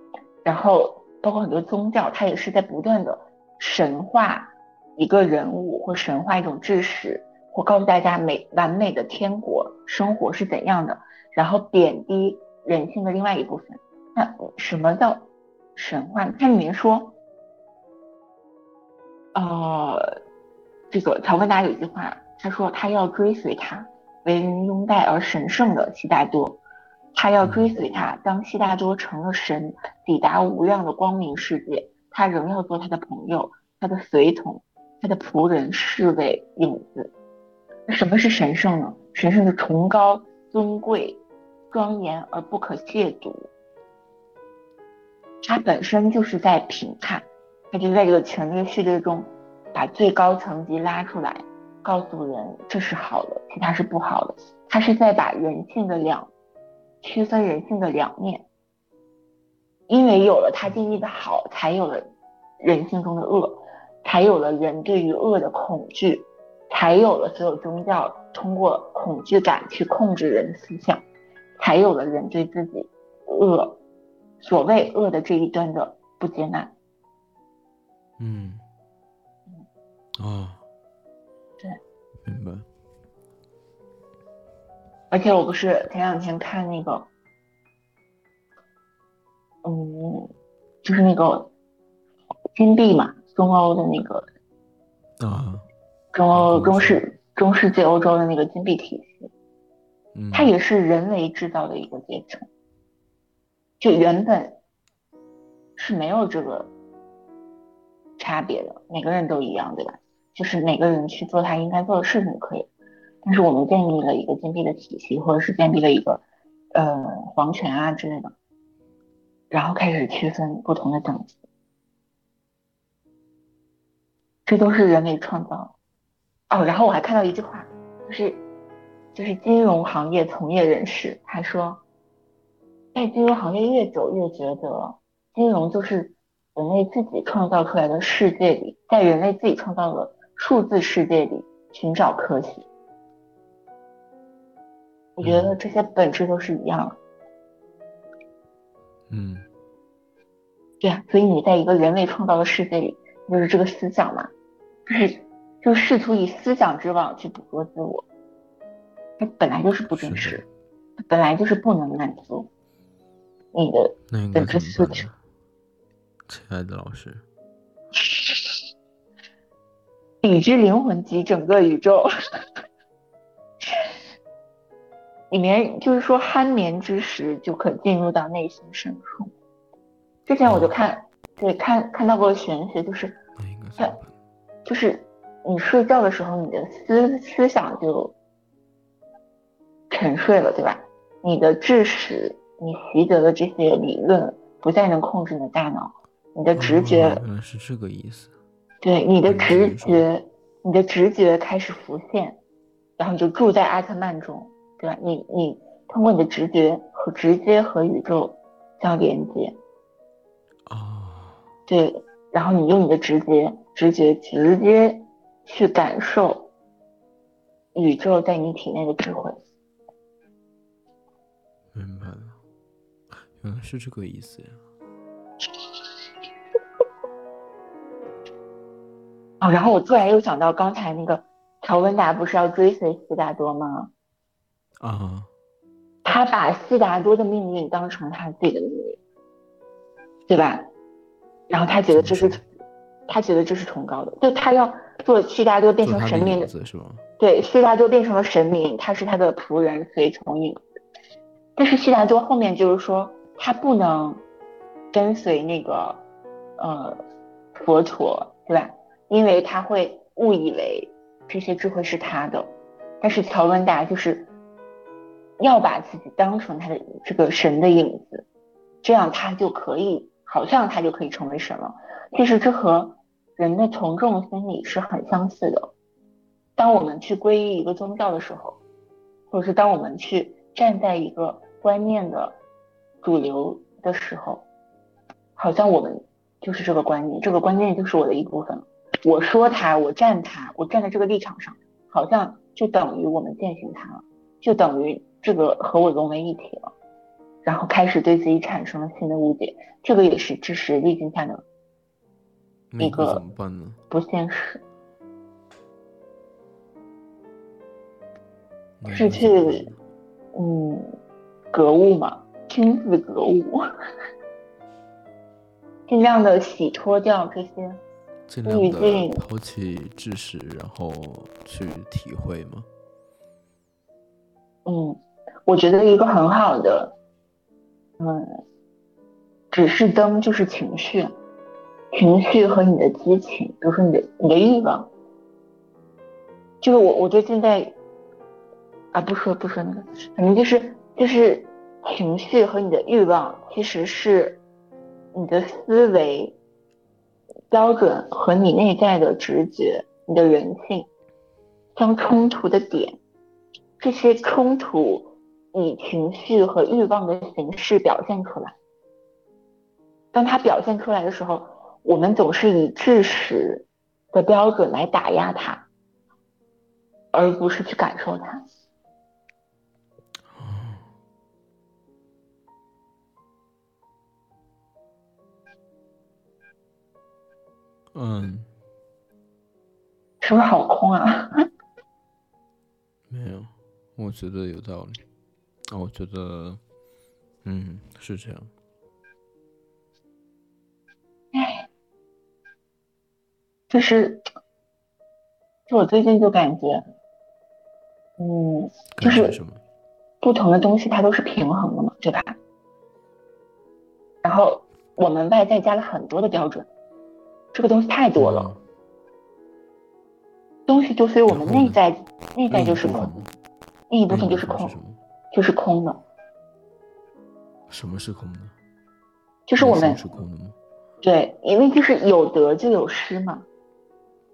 然后包括很多宗教，它也是在不断的神化一个人物，或神化一种知识，或告诉大家美完美的天国生活是怎样的，然后贬低人性的另外一部分。那什么叫神话？它里面说，呃，这个乔文达有一句话，他说他要追随他，为人拥戴而神圣的悉达多，他要追随他，当悉达多成了神，抵达无量的光明世界，他仍要做他的朋友，他的随从，他的仆人、侍卫、影子。那什么是神圣呢？神圣的崇高、尊贵、庄严而不可亵渎。它本身就是在评判，他就在这个权力序列中，把最高层级拉出来，告诉人这是好的，其他是不好的。他是在把人性的两区分人性的两面，因为有了他定义的好，才有了人性中的恶，才有了人对于恶的恐惧，才有了所有宗教通过恐惧感去控制人的思想，才有了人对自己恶。所谓恶的这一端的不接纳，嗯，哦，对，明白。而且我不是前两天看那个，嗯，就是那个金币嘛，中欧的那个啊，中欧嗯中世中世纪欧洲的那个金币体系，嗯，它也是人为制造的一个阶层。就原本是没有这个差别的，每个人都一样，对吧？就是每个人去做他应该做的事情就可以。但是我们建立了一个金币的体系，或者是建立了一个呃皇权啊之类的，然后开始区分不同的等级，这都是人为创造。哦，然后我还看到一句话，就是就是金融行业从业人士他说。在金融行业越久，越觉得金融就是人类自己创造出来的世界里，在人类自己创造的数字世界里寻找科学。我觉得这些本质都是一样的。嗯，对啊，所以你在一个人类创造的世界里，就是这个思想嘛，就是就试图以思想之网去捕捉自我，它本来就是不真实，它本来就是不能满足。你的本质诉求？亲爱的老师，已知灵魂及整个宇宙，里面就是说酣眠之时就可进入到内心深处。之前我就看，对看看到过玄学，就是？就是你睡觉的时候，你的思思想就沉睡了，对吧？你的知识。你习得的这些理论不再能控制你的大脑，你的直觉，哦原来是这个意思。对你的嗯直觉，你的直觉开始浮现，然后你就住在阿特曼中，对吧？你你通过你的直觉和直接和宇宙相连接，哦，对，然后你用你的直觉，直觉直接去感受宇宙在你体内的智慧。明白了，原来是这个意思呀。哦，然后我突然又想到刚才那个乔文达不是要追随悉达多吗？啊，他把悉达多的命运当成他自己的命运，对吧？然后他觉得这是，他觉得这是崇高的，就他要做悉达多变成神明影，子是吗？对，悉达多变成了神明，他是他的仆人随从影子。但是悉达多后面就是说，他不能跟随那个呃佛陀，对吧？因为他会误以为这些智慧是他的，但是乔文达就是要把自己当成他的这个神的影子，这样他就可以，好像他就可以成为神了。其实这和人的从众心理是很相似的。当我们去皈依一个宗教的时候，或者是当我们去站在一个观念的主流的时候，好像我们就是这个观念，这个观念就是我的一部分。我说他，我站他，我站在这个立场上，好像就等于我们践行他了，就等于这个和我融为一体了，然后开始对自己产生了新的误解。这个也是知识逆境下的一个怎么办呢？不现实。是去，嗯，格物嘛，亲自格物，尽量的洗脱掉这些，尽量的抛弃知识，然后去体会吗？嗯，我觉得一个很好的，嗯，指示灯就是情绪，情绪和你的激情，比如说你的你的欲望，就是我，我觉得现在。啊，不说不说那个，反正就是就是情绪和你的欲望，其实是你的思维标准和你内在的直觉、你的人性相冲突的点。这些冲突以情绪和欲望的形式表现出来。当它表现出来的时候，我们总是以知识的标准来打压它，而不是去感受它。嗯，是不是好空啊？没有，我觉得有道理。啊，我觉得，嗯，是这样。哎，就是，就我最近就感觉，嗯，就是不同的东西它都是平衡的嘛，对吧？然后我们外在加了很多的标准。这个东西太多了，东西就所以我们内在内在就是空，另一部分就是空，就是空的。什么是空的？就是我们是空的吗？对，因为就是有得就有失嘛。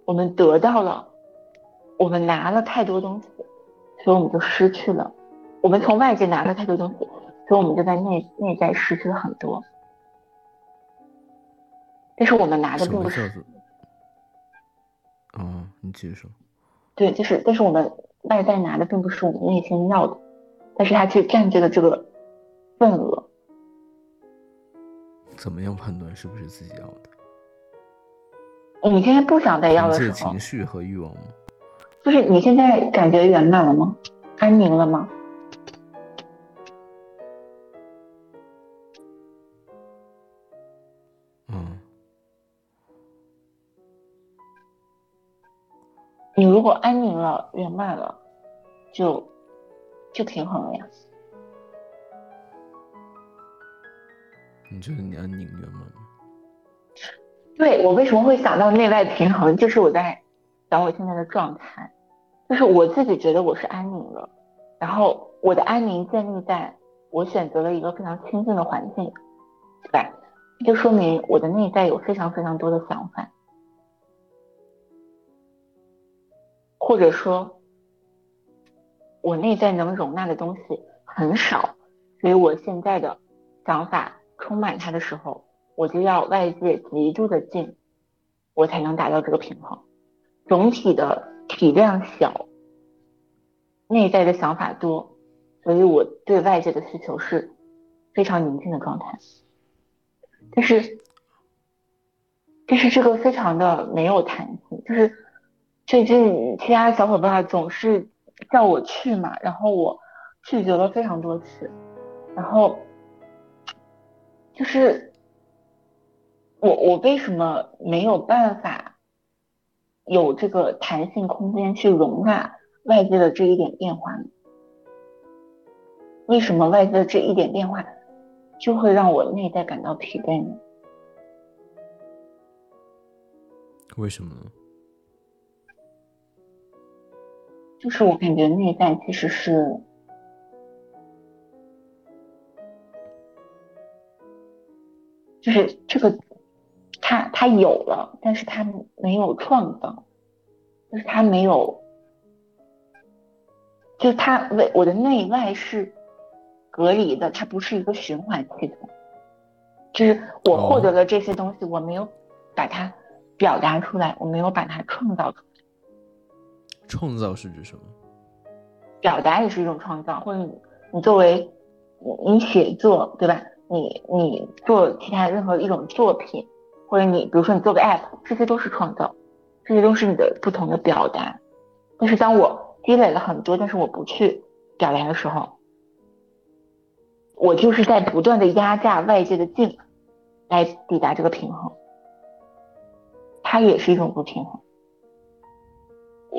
我们得到了，我们拿了太多东西，所以我们就失去了。我们从外界拿了太多东西，所以我们就在内内在失去了很多。但是我们拿的并不是，哦，你继续说。对，就是，但是我们外在拿的并不是我们内心要的，但是他却占据了这个份额。怎么样判断是不是自己要的？你现在不想再要的时候，情绪和欲望吗？就是你现在感觉圆满了吗？安宁了吗？果安宁了、圆满了，就就平衡了呀。你觉得你安宁圆满吗？对我为什么会想到内外平衡？就是我在想我现在的状态，就是我自己觉得我是安宁了，然后我的安宁建立在我选择了一个非常清静的环境，对吧？就说明我的内在有非常非常多的想法。或者说，我内在能容纳的东西很少，所以我现在的想法充满它的时候，我就要外界极度的近，我才能达到这个平衡。总体的体量小，内在的想法多，所以我对外界的需求是非常宁静的状态。但是，但是这个非常的没有弹性，就是。最近其他小伙伴总是叫我去嘛，然后我拒绝了非常多次，然后就是我我为什么没有办法有这个弹性空间去容纳外界的这一点变化呢？为什么外界的这一点变化就会让我内在感到疲惫呢？为什么？就是我感觉内在其实是，就是这个，他他有了，但是他没有创造，就是他没有，就是他为我的内外是隔离的，它不是一个循环系统，就是我获得了这些东西，我没有把它表达出来，我没有把它创造出来。创造是指什么？表达也是一种创造，或者你你作为你写作对吧？你你做其他任何一种作品，或者你比如说你做个 app，这些都是创造，这些都是你的不同的表达。但是当我积累了很多，但是我不去表达的时候，我就是在不断的压榨外界的劲来抵达这个平衡，它也是一种不平衡。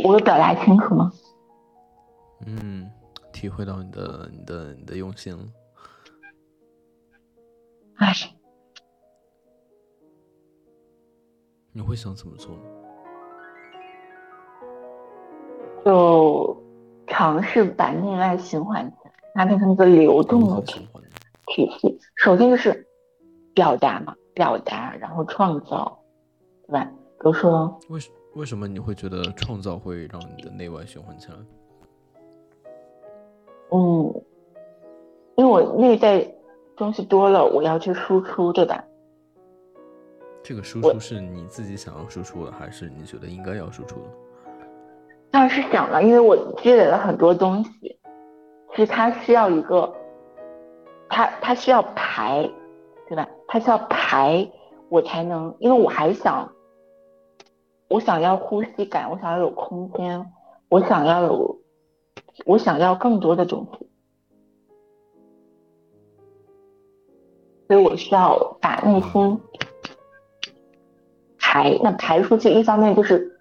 我有表达清楚吗？嗯，体会到你的、你的、你的用心了。哎，你会想怎么做呢？就尝试把内外循环起来，它变成一个流动的体体系。首先就是表达嘛，表达，然后创造，对吧？比如说，为什为什么你会觉得创造会让你的内外循环起来？嗯，因为我内在东西多了，我要去输出，对吧？这个输出是你自己想要输出的，还是你觉得应该要输出的？当然是想了，因为我积累了很多东西，其实它需要一个，它它需要排，对吧？它需要排，我才能，因为我还想，我想要呼吸感，我想要有空间，我想要有，我想要更多的东西，所以我需要把内心排，那排出去，一方面就是。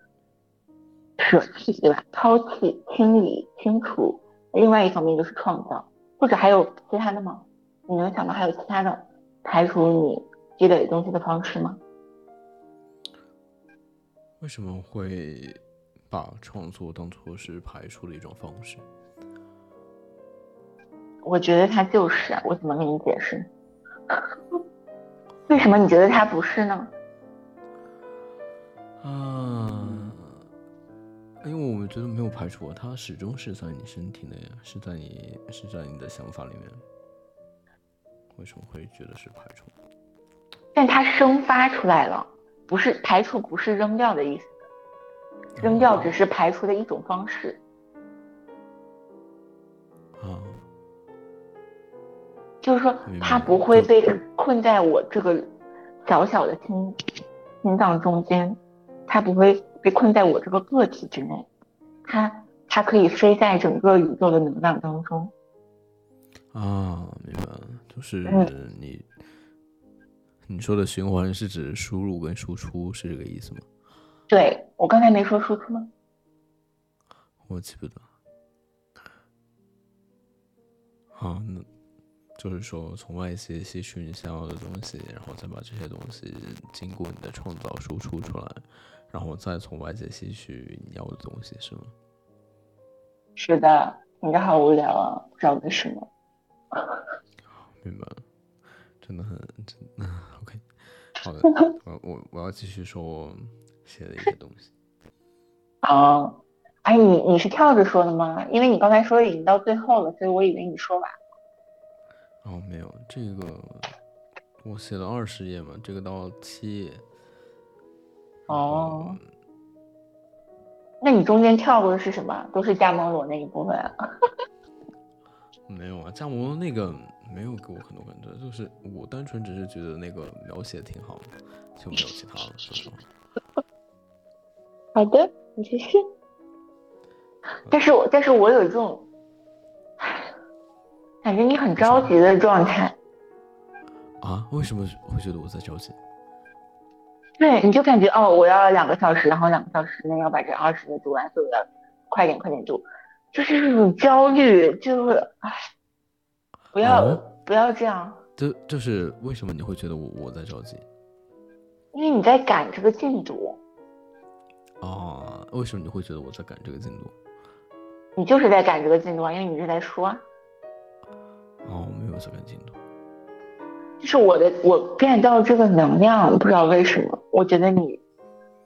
舍弃对吧？抛弃、清理、清除。另外一方面就是创造，或者还有其他的吗？你能想到还有其他的排除你积累东西的方式吗？为什么会把创作当做是排除的一种方式？我觉得它就是啊，我怎么跟你解释？为什么你觉得它不是呢？啊。因为我们觉得没有排除，它始终是在你身体内，是在你是在你的想法里面。为什么会觉得是排除？但它生发出来了，不是排除，不是扔掉的意思。扔掉只是排除的一种方式。啊。就是说，它不会被困在我这个小小的心心脏中间，它不会。被困在我这个个体之内，它它可以飞在整个宇宙的能量当中。啊，明白了，就是你你说的循环是指输入跟输出，是这个意思吗？对我刚才没说输出吗？我记不得。好，那就是说从外界吸取你想要的东西，然后再把这些东西经过你的创造输出出来。然后再从外界吸取你要的东西，是吗？是的，你这好无聊啊，不知道为什么。明白了，真的很真。好的，我我我要继续说我写的一些东西。哦，哎，你你是跳着说的吗？因为你刚才说已经到最后了，所以我以为你说完了。哦，没有，这个我写了二十页嘛，这个到七页。哦，那你中间跳过的是什么？都是加盟罗那一部分啊？没有啊，加盟罗那个没有给我很多感觉，就是我单纯只是觉得那个描写挺好的，就没有其他了。说实话。好的，你继续。但是我但是我有这种感觉，你很着急的状态。啊？为什么会觉得我在着急？对，你就感觉哦，我要两个小时，然后两个小时内要把这二十个读完，所以我要快点快点读，就是这种焦虑，就是唉，不要不要这样。就就是为什么你会觉得我我在着急？因为你在赶这个进度，哦，为什么你会觉得我在赶这个进度？你就是在赶这个进度啊，因为你一直在说啊。哦，我没有在赶进度。就是我的，我 get 到这个能量，不知道为什么，我觉得你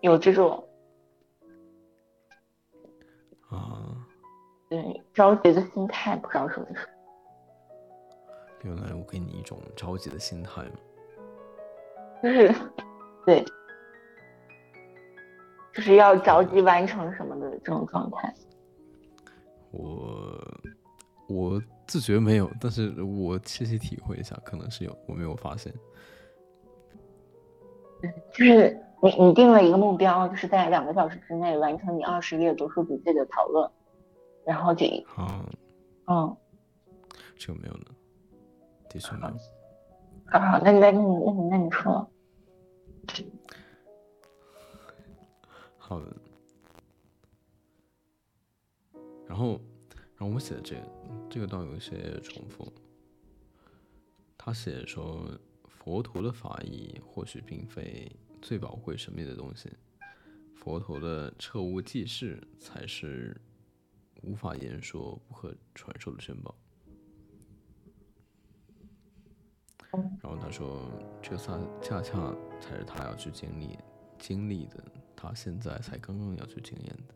有这种啊，对着急的心态，不知道什么。原来我给你一种着急的心态吗？就是，对，就是要着急完成什么的这种状态。我我自觉没有，但是我细细体会一下，可能是有，我没有发现。就是你你定了一个目标，就是在两个小时之内完成你二十页读书笔记的讨论，然后就啊，嗯，这个没有呢，的确没有。好好，那你那你那你那你说，好的。然后，然后我写的这个，这个倒有一些重复。他写说，佛陀的法义或许并非最宝贵神秘的东西，佛陀的彻悟记事才是无法言说、不可传授的珍宝。然后他说，这恰恰恰才是他要去经历、经历的，他现在才刚刚要去经验的。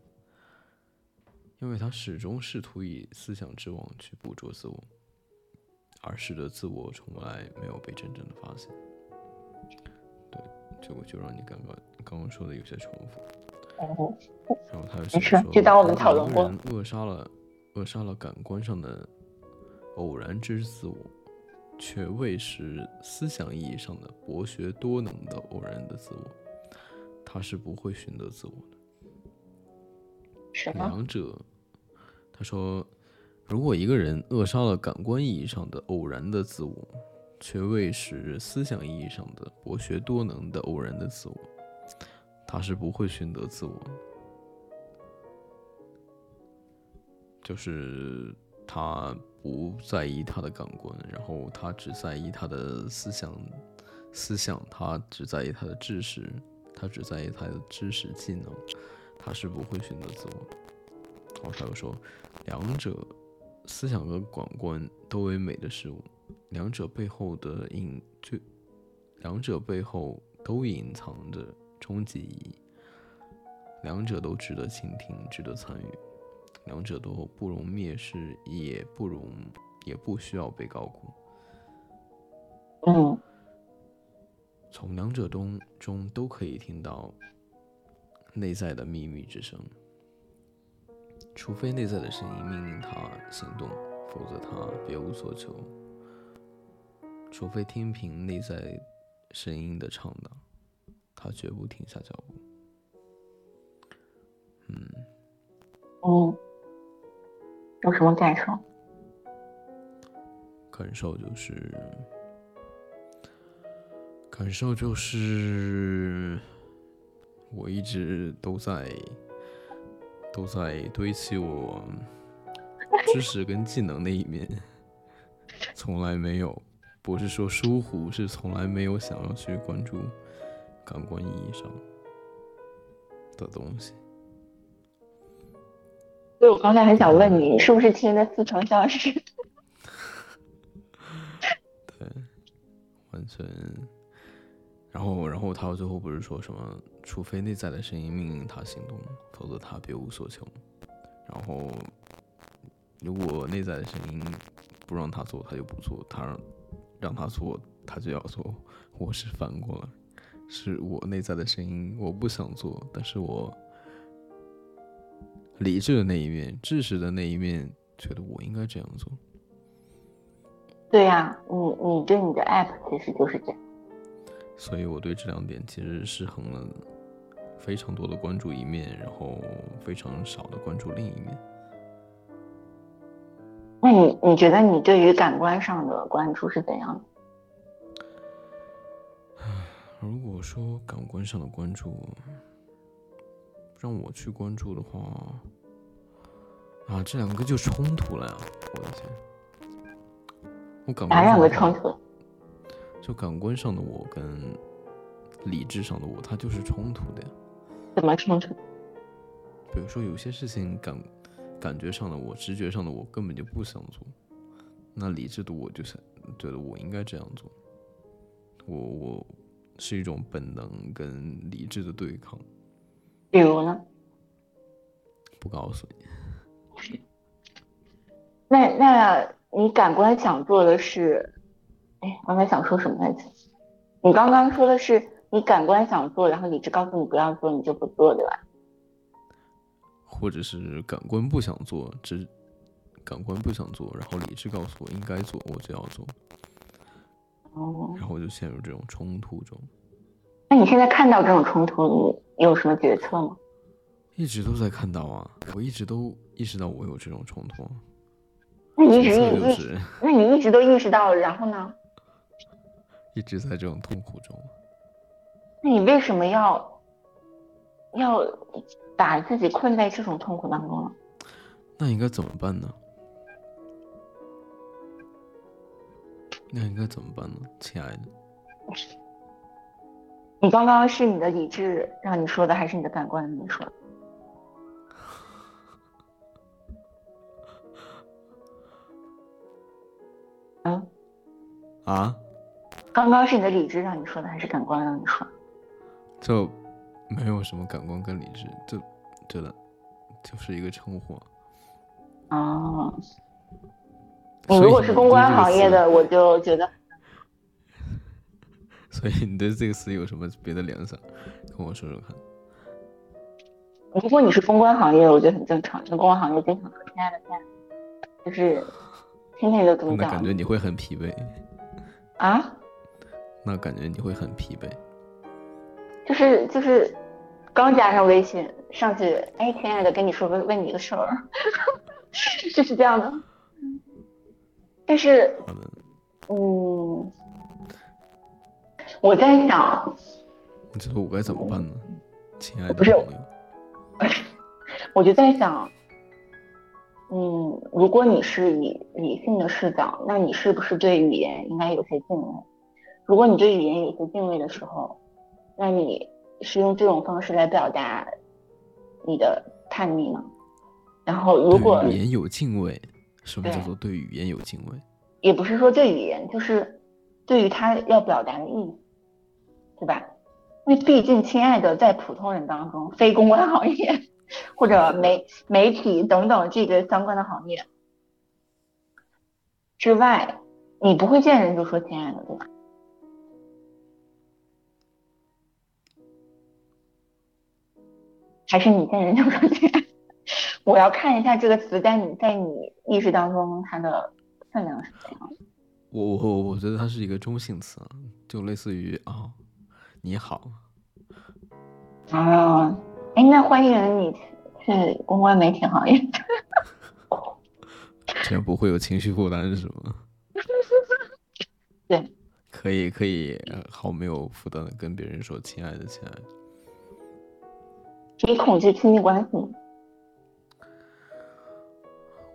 因为他始终试图以思想之网去捕捉自我，而使得自我从来没有被真正的发现。对，这个就让你刚刚刚刚说的有些重复。哦，然后他又没写说，事就当我们讨论过扼杀了扼杀了感官上的偶然之自我，却未使思想意义上的博学多能的偶然的自我，他是不会寻得自我的。什么？两者，他说，如果一个人扼杀了感官意义上的偶然的自我，却未使思想意义上的博学多能的偶然的自我，他是不会寻得自我的。就是他不在意他的感官，然后他只在意他的思想，思想他只在意他的知识，他只在意他的知识技能。他是不会选择自我。然后他又说，两者思想和感官都为美的事物，两者背后的隐就，两者背后都隐藏着终极意义，两者都值得倾听，值得参与，两者都不容蔑视，也不容也不需要被高估。嗯从两者中中都可以听到内在的秘密之声，除非内在的声音命令他行动，否则他别无所求；除非听凭内在声音的倡导，他绝不停下脚步。嗯，嗯，有什么感受？感受就是，感受就是，我一直都在都在堆砌我 知识跟技能那一面，从来没有，不是说疏忽，是从来没有想要去关注感官意义上的东西。所以我刚才很想问你，你是不是听的似曾相识？对，完全。然后，然后他最后不是说什么，除非内在的声音命令他行动，否则他别无所求。然后，如果内在的声音不让他做，他就不做；他让让他做，他就要做。我是反过来，是我内在的声音，我不想做，但是我理智的那一面、知识的那一面，觉得我应该这样做。对呀、你你对你的 app 其实就是这样。所以我对这两点其实失衡了非常多的关注一面，然后非常少的关注另一面。那你你觉得你对于感官上的关注是怎样的？如果说感官上的关注，让我去关注的话，啊，这两个就冲突了呀！我的天，我感官哪两个冲突？就感官上的我跟理智上的我，它就是冲突的呀。怎么冲突？比如说有些事情感感觉上的我，直觉上的我根本就不想做，那理智的我就是觉得我应该这样做。我我是一种本能跟理智的对抗。比如呢？不告诉你。那那你感官想做的是，哎，刚才想说什么来着？你刚刚说的是你感官想做，然后理智告诉你不要做，你就不做，对吧？或者是感官不想做，只感官不想做，然后理智告诉我应该做，我就要做。哦。然后我就陷入这种冲突中。那你现在看到这种冲突，你有什么决策吗？一直都在看到啊，我一直都意识到我有这种冲突。那你一直意，那你一直都意识到了，然后呢？一直在这种痛苦中。那你为什么要要把自己困在这种痛苦当中呢？那应该怎么办呢？那应该怎么办呢，亲爱的？你刚刚是你的理智让你说的，还是你的感官让你说的？嗯，啊？刚刚是你的理智让你说的，还是感官让你说？就没有什么感官跟理智，就觉得就是一个称呼。啊，你如果是公关行业的，我就觉得。所以你对这个词有什么别的联想？跟我说说看。如果你是公关行业，我觉得很正常。因为公关行业经常说“亲爱的，亲爱的”，就是天天都这么讲。那感觉你会很疲惫。啊？那感觉你会很疲惫。就是就是，刚加上微信上去，哎，亲爱的，跟你说个问你个事儿，就是这样的。但是，嗯。我在想，你觉得我该怎么办呢，亲爱的朋友？我就在想，嗯，如果你是以理性的视角，那你是不是对语言应该有些敬畏？如果你对语言有些敬畏的时候，那你是用这种方式来表达你的叛逆吗？然后，如果语言有敬畏，什么叫做对语言有敬畏？也不是说对语言，就是对于他要表达的意思。对吧？因为毕竟，亲爱的，在普通人当中，非公关行业或者媒媒体等等这个相关的行业之外，你不会见人就说亲爱的，对吧？还是你见人就说亲爱的？我要看一下这个词在你在你意识当中它的分量是怎样的。我我我觉得它是一个中性词，就类似于啊。你好，啊，哎，那欢迎你去公关媒体行业，这样不会有情绪负担是吗？对，可以可以，毫没有负担的跟别人说亲爱的亲爱的。你恐惧亲密关系吗？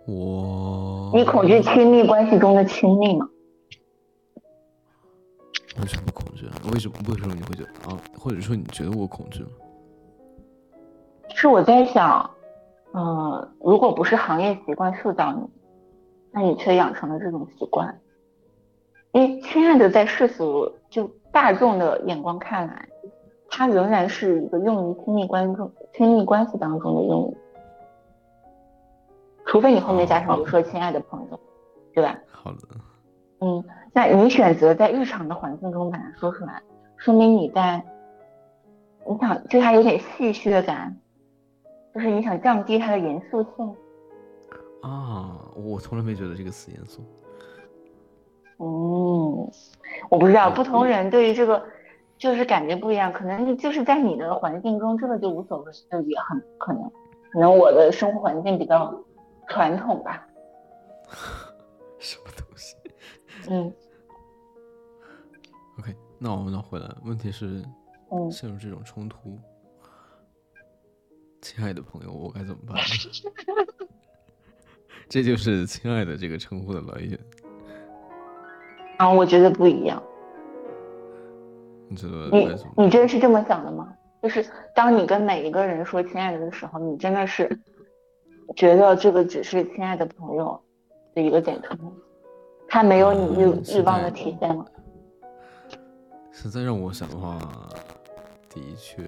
我，你恐惧亲密关系中的亲密吗？为什么恐惧？为什么？为什么你会觉得啊？或者说你觉得我恐惧吗？是我在想，嗯，如果不是行业习惯塑造你，那你却养成了这种习惯。因为亲爱的，在世俗就大众的眼光看来，它仍然是一个用于亲密关中、亲密关系当中的用语，除非你后面加上我说亲爱的朋友，对吧？好的。嗯。那你选择在日常的环境中把它说出来，说明你在，你想对它有点戏谑感，就是你想降低它的严肃性。啊，我从来没觉得这个词严肃。嗯，我不知道，不同人对于这个就是感觉不一样，可能就是在你的环境中，这个就无所谓，就也很可能，可能我的生活环境比较传统吧。什么东西？嗯，OK，那我们要回来。问题是，嗯，陷入这种冲突，亲爱的朋友，我该怎么办？这就是“亲爱的”这个称呼的来源。啊，我觉得不一样。你觉得？你你真的是这么想的吗？就是当你跟每一个人说“亲爱的”的时候，你真的是觉得这个只是亲爱的朋友的一个简称，他没有你欲欲望的体现吗？实在让我想的话，的确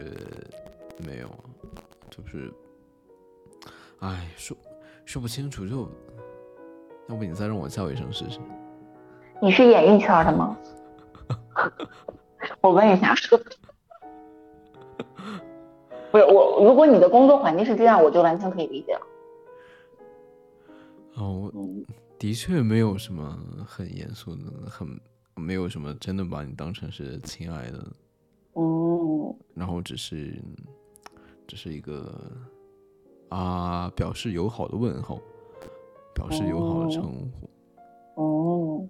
没有，就是，哎，说说不清楚，就要不你再让我叫一声试试？你是演艺圈的吗？我问一下。不是我，如果你的工作环境是这样，我就完全可以理解了。哦，的确没有什么很严肃的，很没有什么真的把你当成是亲爱的。哦。然后只是，只是一个啊，表示友好的问候，表示友好的称呼。哦。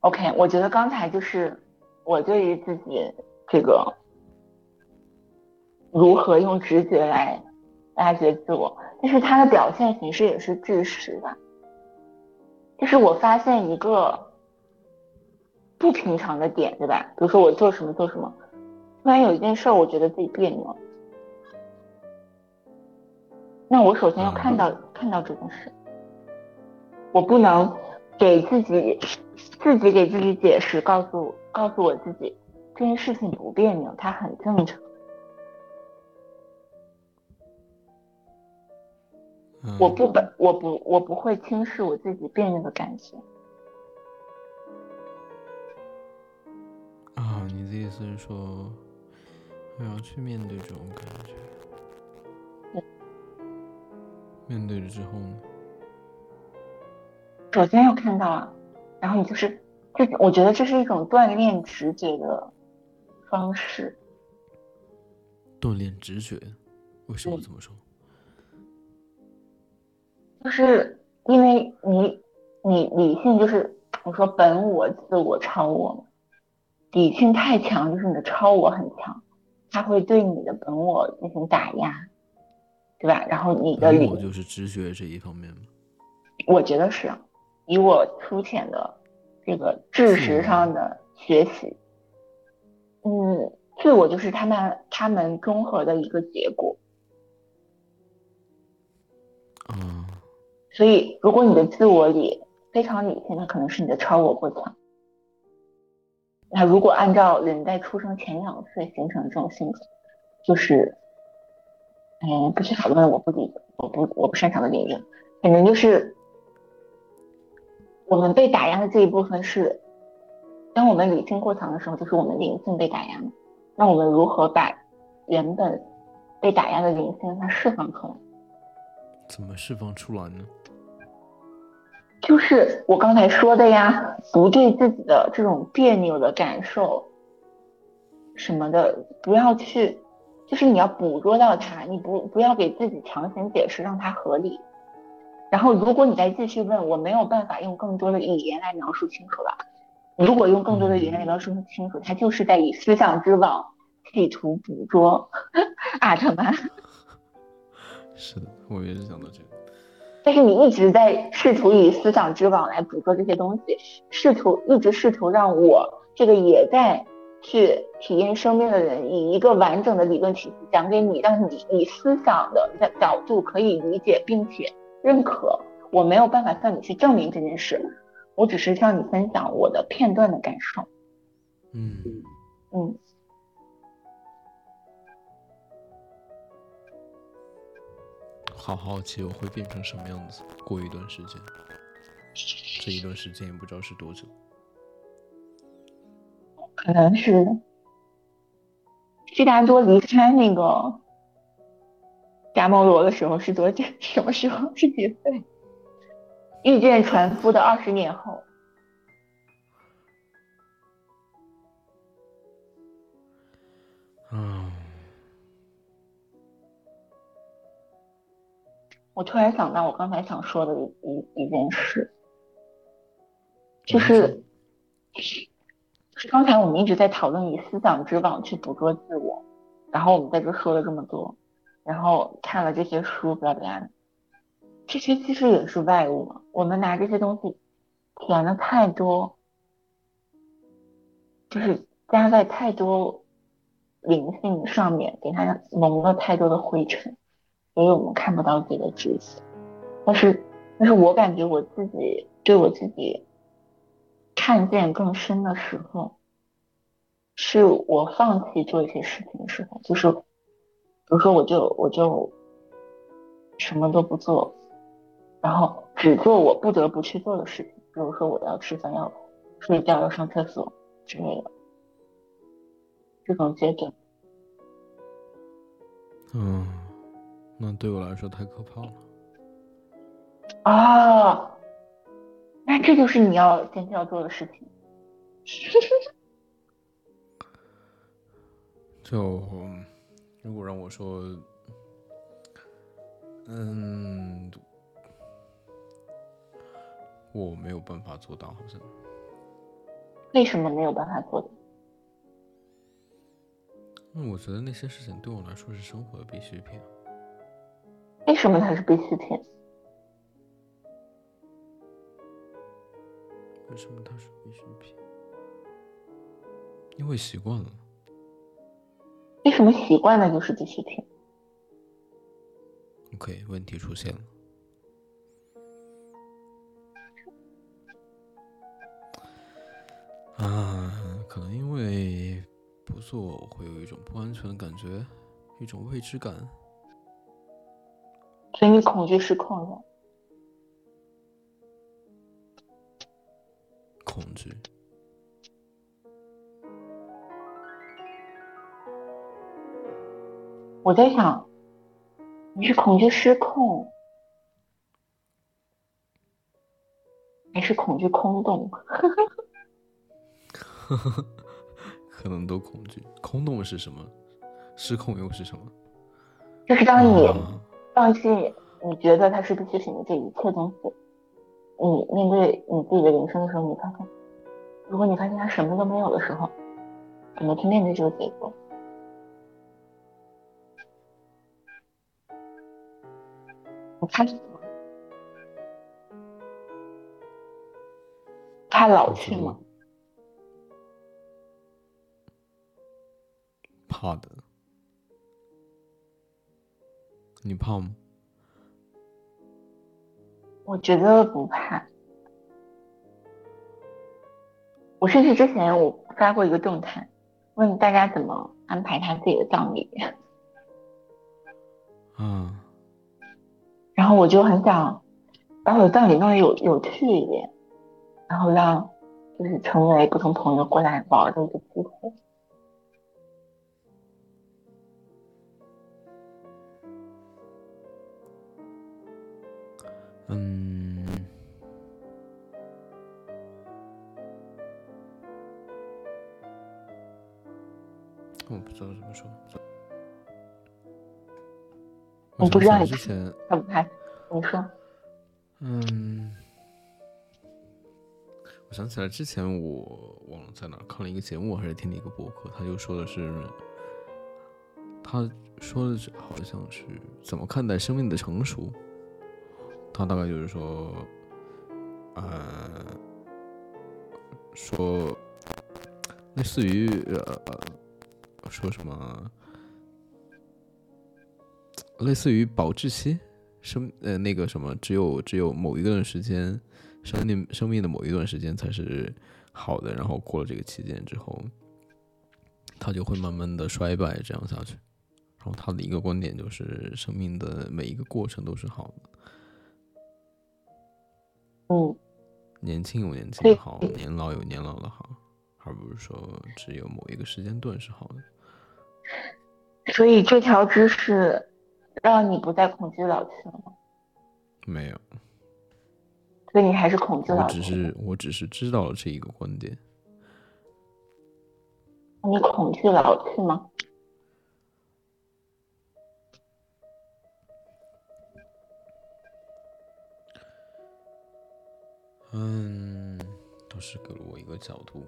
OK，我觉得刚才就是我对于自己这个。如何用直觉来挖掘自我？但是它的表现形式也是知识的。就是我发现一个不平常的点，对吧？比如说我做什么做什么，突然有一件事儿，我觉得自己别扭。那我首先要看到看到这件事，我不能给自己自己给自己解释，告诉告诉我自己这件事情不别扭，它很正常。我不本我不我不会轻视我自己别扭的感觉。啊，你的意思是说，我要去面对这种感觉？面对了之后呢？首先要看到啊，然后你就是，这我觉得这是一种锻炼直觉的方式。锻炼直觉？为什么这么说？就是因为你，你理性就是我说本我、自我、超我嘛，理性太强，就是你的超我很强，它会对你的本我进行打压，对吧？然后你的理就是直觉这一方面吗？我觉得是，以我粗浅的这个知识上的学习，嗯，自我就是他们他们综合的一个结果。所以，如果你的自我里非常理性，那可能是你的超我过强。那如果按照人在出生前两岁形成这种性格，就是，嗯，不去讨论，我不理，我不我不擅长的领域，反正就是我们被打压的这一部分是，当我们理性过强的时候，就是我们灵性被打压。那我们如何把原本被打压的灵性它释放出来？怎么释放出来呢？就是我刚才说的呀，不对自己的这种别扭的感受，什么的，不要去，就是你要捕捉到它，你不不要给自己强行解释，让它合理。然后，如果你再继续问，我没有办法用更多的语言来描述清楚了。如果用更多的语言来描述清楚，他就是在以思想之网企图捕捉 阿特曼。是的，我也是想到这个。但是你一直在试图以思想之网来捕捉这些东西，试图一直试图让我这个也在去体验生命的人以一个完整的理论体系讲给你，让你以思想的角度可以理解并且认可。我没有办法向你去证明这件事，我只是向你分享我的片段的感受。嗯嗯。好好奇我会变成什么样子？过一段时间，这一段时间也不知道是多久。可能是悉达多离开那个加摩罗的时候是多久？什么时候？是几岁？遇见船夫的二十年后。我突然想到，我刚才想说的一一件事，就是，是刚才我们一直在讨论以思想之网去捕捉自我，然后我们在这说了这么多，然后看了这些书，不拉不拉的，这些其实也是外物嘛。我们拿这些东西填的太多，就是加在太多灵性上面给它蒙了太多的灰尘，所以我们看不到自己的知识。但是，但是我感觉我自己对我自己看见更深的时候，是我放弃做一些事情的时候，就是比如说我就我就什么都不做，然后只做我不得不去做的事情，比如说我要吃饭要睡觉要上厕所之类的。这种阶段，嗯，那对我来说太可怕了。啊，那这就是你要坚持要做的事情。就如果让我说，嗯，我没有办法做到，好像。为什么没有办法做到？那我觉得那些事情对我来说是生活的必需品。为什么它是必需品？为什么它是必需品？因为习惯了。为什么习惯了就是必需品？OK，问题出现了。啊，可能因为。不做会有一种不安全的感觉，一种未知感，所以你恐惧失控了。恐惧。我在想，你是恐惧失控，还是恐惧空洞？可能都恐惧，空洞是什么？失控又是什么？就是当你放弃你觉得它是必须品的这一切东西，你面对你自己的人生的时候，你看看，如果你发现它什么都没有的时候，怎么去面对这个结果？我怕什么？怕老去吗？怕的，你怕吗？我觉得不怕。我甚至之前我发过一个动态，问大家怎么安排他自己的葬礼。嗯。然后我就很想把我的葬礼弄得有有趣一点，然后让就是成为不同朋友过来玩的一个机会。我不知道怎么说。我不知道你之前开不拍？你说。嗯，我想起来之前我忘了在哪看了一个节目，还是听了一个博客，他就说的是，他说的是好像是怎么看待生命的成熟。他大概就是说，呃，说类似于呃，说什么，类似于保质期，生呃那个什么，只有只有某一段时间，生命生命的某一段时间才是好的，然后过了这个期间之后，它就会慢慢的衰败，这样下去。然后他的一个观点就是，生命的每一个过程都是好的。嗯，年轻有年轻的好，年老有年老的好，而不是说只有某一个时间段是好的。所以这条知识让你不再恐惧老去了吗？没有。所以你还是恐惧老去？我只是我只是知道了这一个观点。你恐惧老去吗？嗯，倒是给了我一个角度。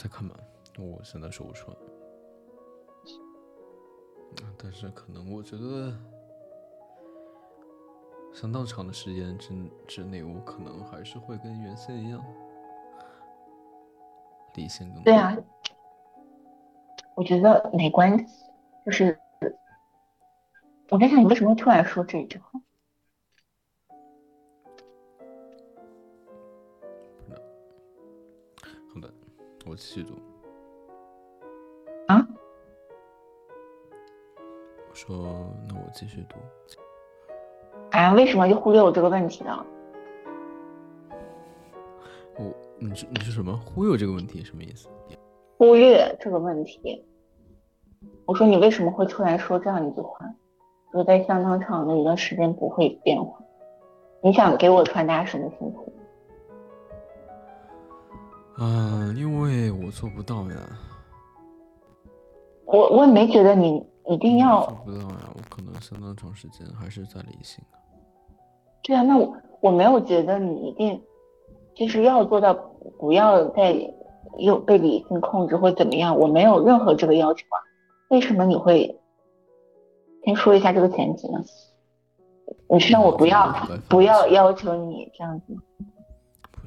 再看吧，我现在说不出来。但是可能我觉得，相当长的时间之之内，我可能还是会跟原先一样，理性更对啊，我觉得没关系，就是我在想你为什么会突然说这一句话。我继续读。啊？我说，那我继续读。哎，为什么就忽略我这个问题呢？我，你是你是什么忽悠这个问题什么意思？忽略这个问题。我说你为什么会突然说这样一句话？我在相当长的一段时间不会变化。你想给我传达什么信息？啊，因为我做不到呀。我我也没觉得你一定要做不到呀，我可能相当长时间还是在理性。对啊，那我我没有觉得你一定就是要做到不要再又被理性控制或怎么样，我没有任何这个要求啊。为什么你会先说一下这个前提呢？你是让我不要不要要求你这样子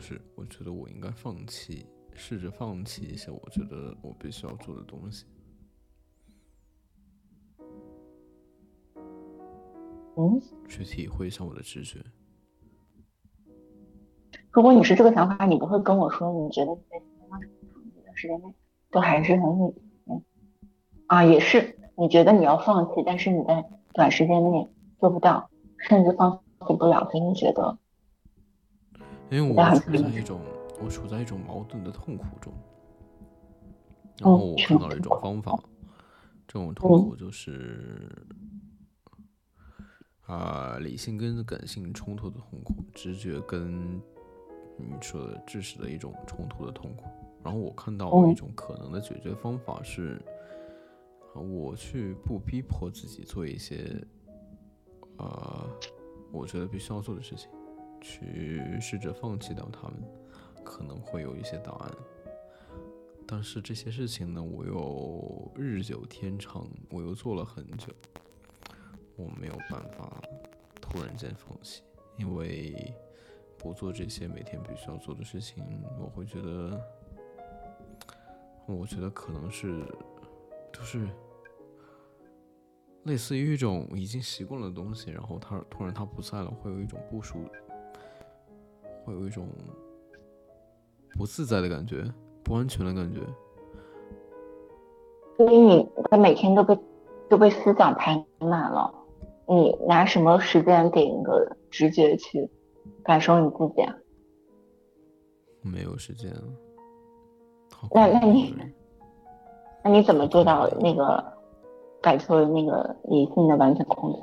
是，我觉得我应该放弃，试着放弃一些我觉得我必须要做的东西。嗯，去体会一下我的直觉。如果你是这个想法，你不会跟我说，你觉得你在相当长一段时间内都还是很理性啊？也是，你觉得你要放弃，但是你在短时间内做不到，甚至放弃不了，所以你觉得？因为我处在一种我处在一种矛盾的痛苦中，然后我看到了一种方法，这种痛苦就是。啊，理性跟感性冲突的痛苦，直觉跟你说的知识的一种冲突的痛苦。然后我看到了一种可能的解决方法是，我去不逼迫自己做一些，呃，我觉得必须要做的事情，去试着放弃掉他们，可能会有一些答案。但是这些事情呢，我又日久天长，我又做了很久。我没有办法突然间放弃，因为不做这些每天必须要做的事情，我会觉得，我觉得可能是，就是类似于一种已经习惯了的东西，然后他突然他不在了，会有一种不舒，会有一种不自在的感觉，不安全的感觉。所以你他每天都被都被思想排满了。你拿什么时间给那个直觉去感受你自己啊？没有时间。那那你那你怎么做到那个摆脱那个理性的完全控制？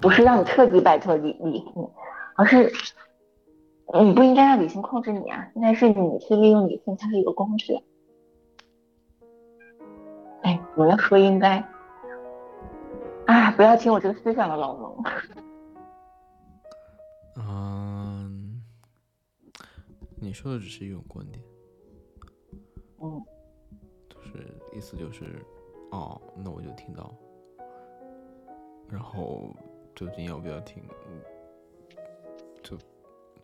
不是让你彻底摆脱理理性，而是你不应该让理性控制你啊！应该是你去利用理性它是一个工具。哎，我要说应该。啊！不要听我这个思想的老农。嗯，你说的只是一种观点。嗯。就是意思就是，哦，那我就听到。然后究竟要不要听，就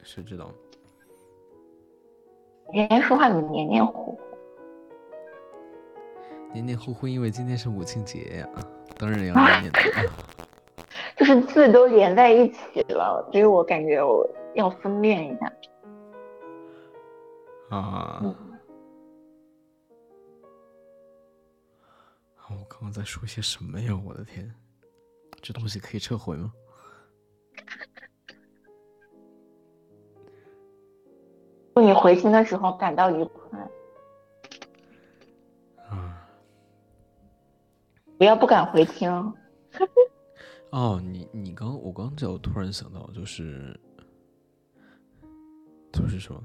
谁知道？今天说话怎么黏黏糊糊？黏黏糊糊，因为今天是母亲节呀。当然要黏黏的，就是字都连在一起了，所以我感觉我要分辨一下。啊！我刚刚在说些什么呀？我的天，这东西可以撤回吗？祝 你回听的时候感到愉快。不要不敢回听。哦，你你刚我刚就突然想到，就是就是说，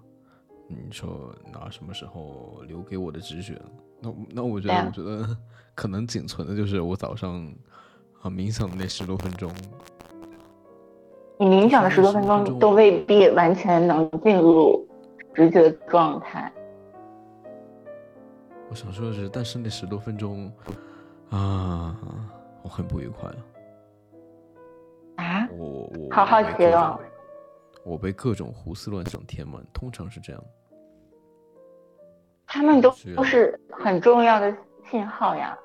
你说拿什么时候留给我的直觉？那那我觉得，我觉得可能仅存的就是我早上啊冥想的那十多分钟。你冥想的十多分钟都未必完全能进入直觉状态。我想说的是，但是那十多分钟啊，我很不愉快了。啊，我我我好好奇哦种我被各种胡思乱想填满，通常是这样。他们都都是很重要的信号呀。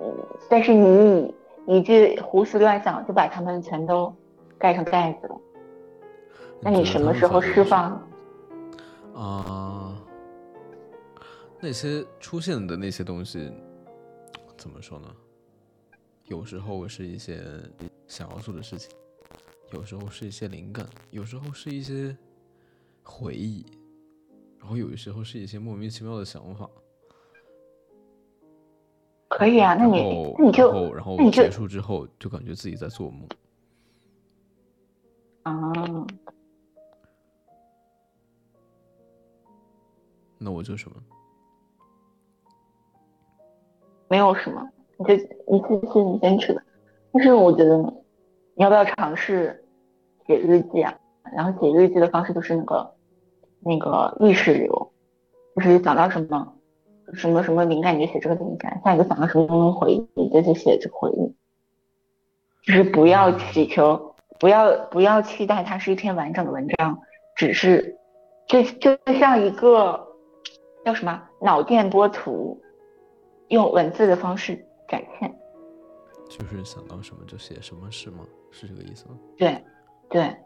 嗯，但是你以一句胡思乱想就把他们全都盖上盖子了。那你什么时候释放？啊？那些出现的那些东西，怎么说呢？有时候是一些想要做的事情，有时候是一些灵感，有时候是一些回忆，然后有的时候是一些莫名其妙的想法。可以啊，那你那你就后然后结束之后，就感觉自己在做梦。啊，那我就什么？没有什么，你就一次次你坚持的。但是我觉得你要不要尝试写日记啊？然后写日记的方式就是那个那个意识流，就是想到什么什么什么灵感你就写这个灵感，下一个想到什么什么回忆你就去写这个回忆，就是不要祈求，不要不要期待它是一篇完整的文章，只是就就像一个叫什么脑电波图，用文字的方式展现。就是想到什么就写什么是吗？是这个意思吗？对，对，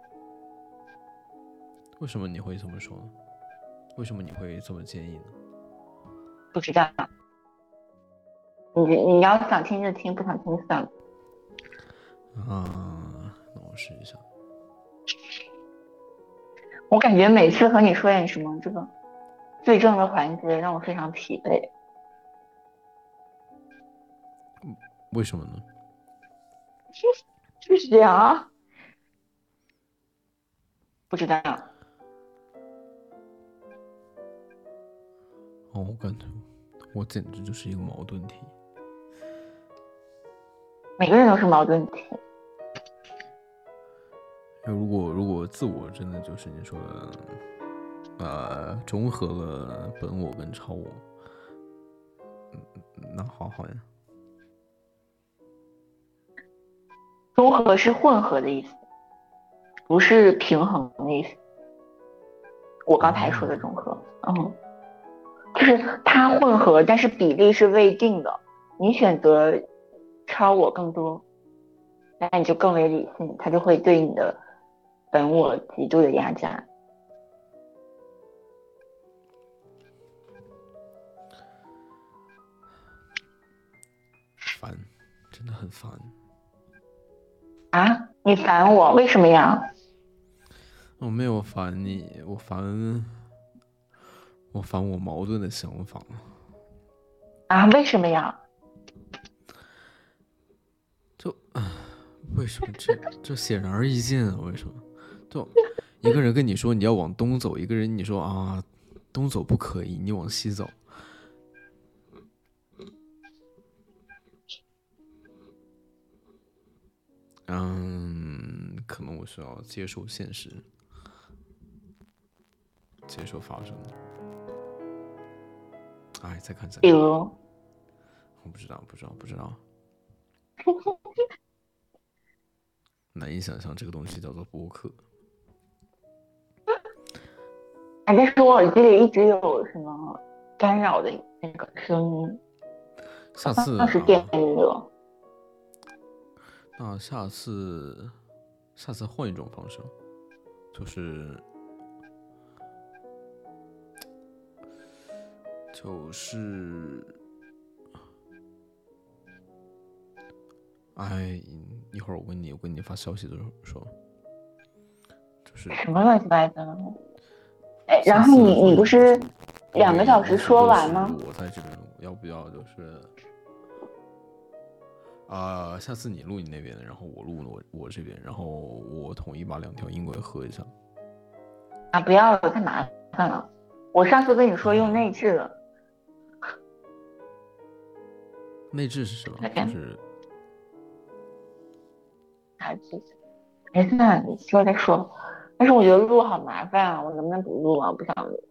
为什么你会这么说呢？为什么你会这么建议呢？不知道。你你要想听就听，不想听就算了。啊，那我试一下。我感觉每次和你说点什么，这个罪证的环节让我非常疲惫。为什么呢？就是这样啊。不知道，哦，我感觉我简直就是一个矛盾体。每个人都是矛盾体。那如果如果自我真的就是你说的，呃，中和了本我跟超我，嗯，那好好呀。中和是混合的意思，不是平衡的意思。我刚才说的中和，嗯，就是它混合，但是比例是未定的。你选择超我更多，那你就更为理性，它就会对你的本我极度的压榨。烦，真的很烦。啊，你烦我？为什么呀？我没有烦你，我烦，我反我矛盾的想法。啊，为什么呀？就，啊为什么这这显然而易见啊？为什么？就一个人跟你说你要往东走，一个人你说啊，东走不可以，你往西走。嗯，可能我需要接受现实，接受发生。哎，再看再看，比如，我不知道，不知道，不知道。难以想象这个东西叫做播客。哎，但是我耳机里一直有什么干扰的那个声音，下次、那是电热。那下次，下次换一种方式，就是，就是，哎，一会儿我跟你，我给你发消息的时候说，就是什么乱七八糟的？哎，然后你你不是两个小时说完吗？我在这边，要不要就是？啊、下次你录你那边的，然后我录我我这边，然后我统一把两条音轨合一下。啊，不要了，太麻烦了。我上次跟你说用内置了，内置是什么？就是还是没事啊，你说再说。但是我觉得录好麻烦啊，我能不能不录啊？我不想录。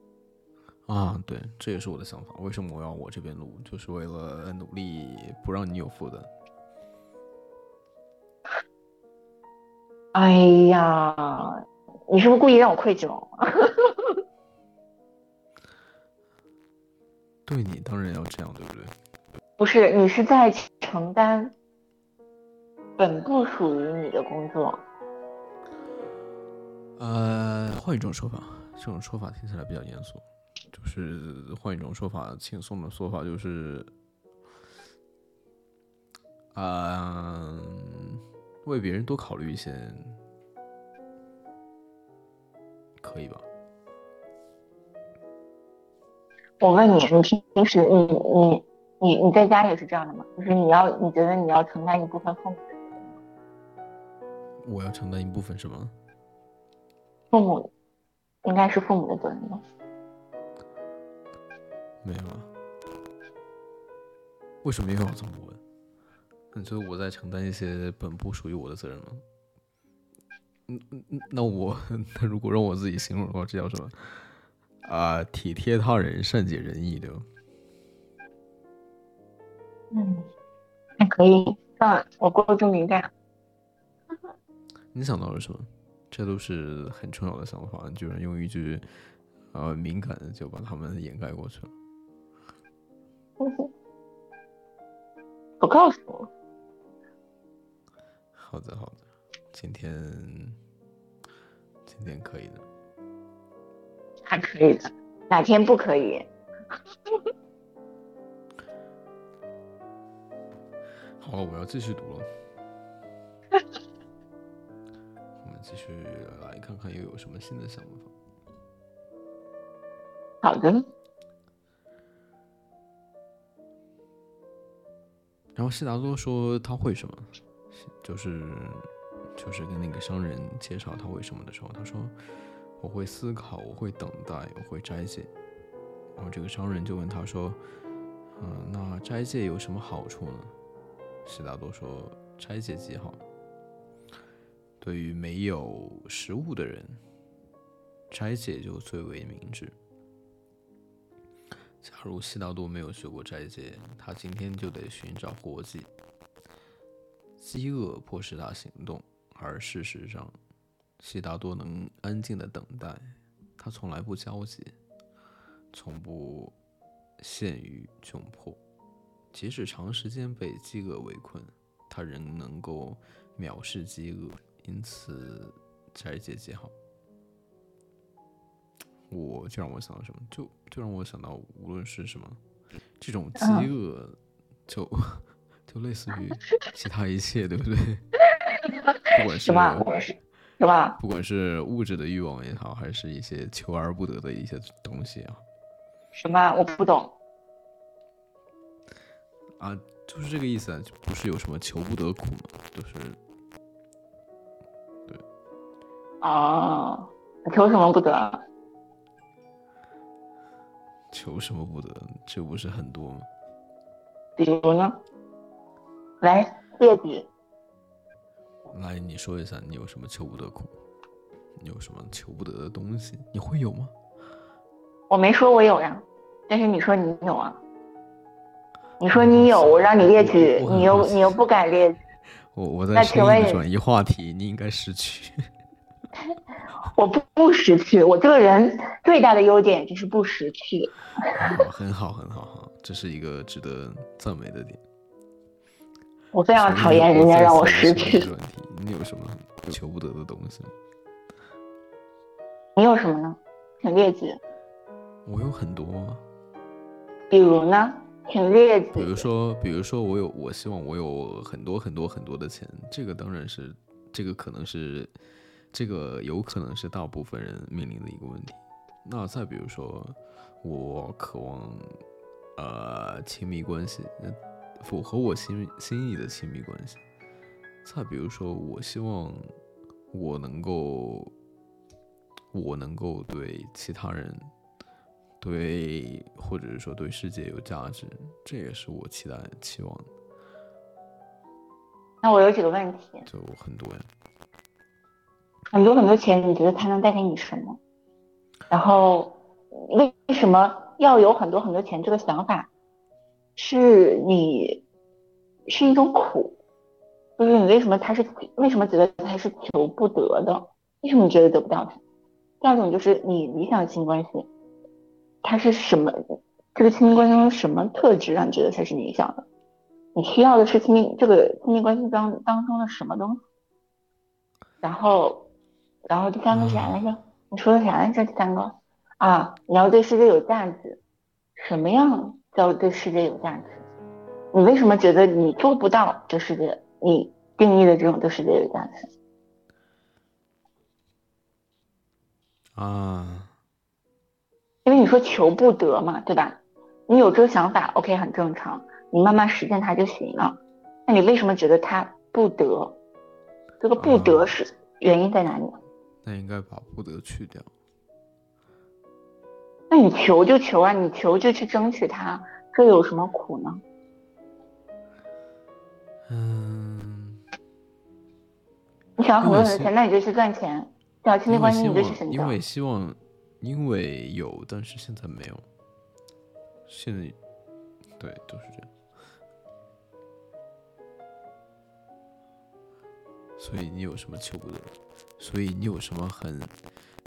啊，对，这也是我的想法。为什么我要我这边录，就是为了努力不让你有负担。哎呀，你是不是故意让我愧疚？对你当然要这样，对不对？不是，你是在承担本不属于你的工作。呃，换一种说法，这种说法听起来比较严肃。就是换一种说法，轻松的说法就是，啊，为别人多考虑一些，可以吧？我问你，你平时你你你你在家也是这样的吗？就是你要你觉得你要承担一部分父母的责任吗？我要承担一部分什么？父母应该是父母的责任吗？没有啊？为什么又要这么问？你觉得我在承担一些本不属于我的责任吗？嗯嗯嗯，那我 那如果让我自己形容的话，这叫什么？啊，体贴他人，善解人意，对吧？嗯，还可以。算我过度敏感。你想到了什么？这都是很重要的想法，居然用一句呃敏感就把他们掩盖过去了。不告诉我。好的，好的，今天今天可以的，还可以的，哪天不可以？好了，我要继续读了。我们继续来看看又有什么新的想法。好的。然后悉达多说他会什么，就是就是跟那个商人介绍他会什么的时候，他说我会思考，我会等待，我会斋戒。然后这个商人就问他说，嗯，那斋戒有什么好处呢？悉达多说，斋戒极好。对于没有食物的人，斋戒就最为明智。假如悉达多没有学过斋戒，他今天就得寻找活计。饥饿迫使他行动，而事实上，悉达多能安静的等待。他从来不焦急，从不陷于窘迫。即使长时间被饥饿围困，他仍能够藐视饥饿。因此，斋戒极好。我就让我想到什么，就就让我想到，无论是什么，这种饥饿，就 就类似于其他一切，对不对？不管是什么，是吧？不管是物质的欲望也好，还是一些求而不得的一些东西啊。什么？我不懂。啊，就是这个意思，就不是有什么求不得苦吗？就是，对。哦，求什么不得？求什么不得？这不是很多吗？比如呢？来列举。来，你说一下，你有什么求不得苦？你有什么求不得的东西？你会有吗？我没说我有呀，但是你说你有啊。你说你有，我让你列举，你又你又不敢列举。我我在请问转移话题，你应该识趣。我不不识趣，我这个人最大的优点就是不识趣。很好，很好，哈，这是一个值得赞美的点。我非常讨厌人家让我识趣。你有什么求不得的东西？你有什么呢？请列举。我有很多。比如呢？请列举。比如说，比如说，我有，我希望我有很多很多很多的钱。这个当然是，这个可能是。这个有可能是大部分人面临的一个问题。那再比如说，我渴望，呃，亲密关系，符合我心心意的亲密关系。再比如说，我希望我能够，我能够对其他人，对或者是说对世界有价值，这也是我期待期望的。那我有几个问题，就很多呀。很多很多钱，你觉得它能带给你什么？然后为什么要有很多很多钱这个想法，是你是一种苦，就是你为什么他是为什么觉得他是求不得的？为什么你觉得得不到他？第二种就是你理想的亲密关系，他是什么？这个亲密关系中什么特质让你觉得才是理想的？你需要的是亲密这个亲密关系当当中的什么东西？然后，然后第三个是啥来着？你说的啥来着？第三个啊，你要对世界有价值。什么样叫对世界有价值？你为什么觉得你做不到对世界你定义的这种对世界有价值？啊，因为你说求不得嘛，对吧？你有这个想法，OK，很正常，你慢慢实践它就行了。那你为什么觉得它不得？这个不得是原因在哪里？那应该把不得去掉。那你求就求啊，你求就去争取它，这有什么苦呢？嗯，你想要很多的钱，那你就去赚钱；想要亲密关系，你就去选择。因为希望，因为有，但是现在没有。现在，对，都是这样。所以你有什么求不得？所以你有什么很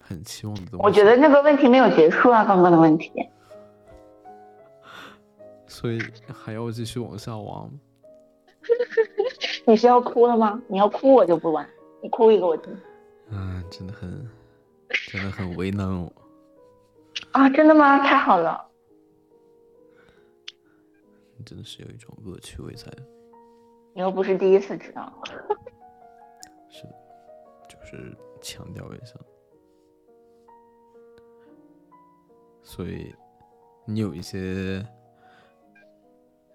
很期望的东西？我觉得那个问题没有结束啊，刚刚的问题。所以还要继续往下挖吗？你是要哭了吗？你要哭我就不玩，你哭一个我听。嗯，真的很，真的很为难我。啊，真的吗？太好了。你真的是有一种恶趣味在。你又不是第一次知道。是的，就是强调一下。所以，你有一些，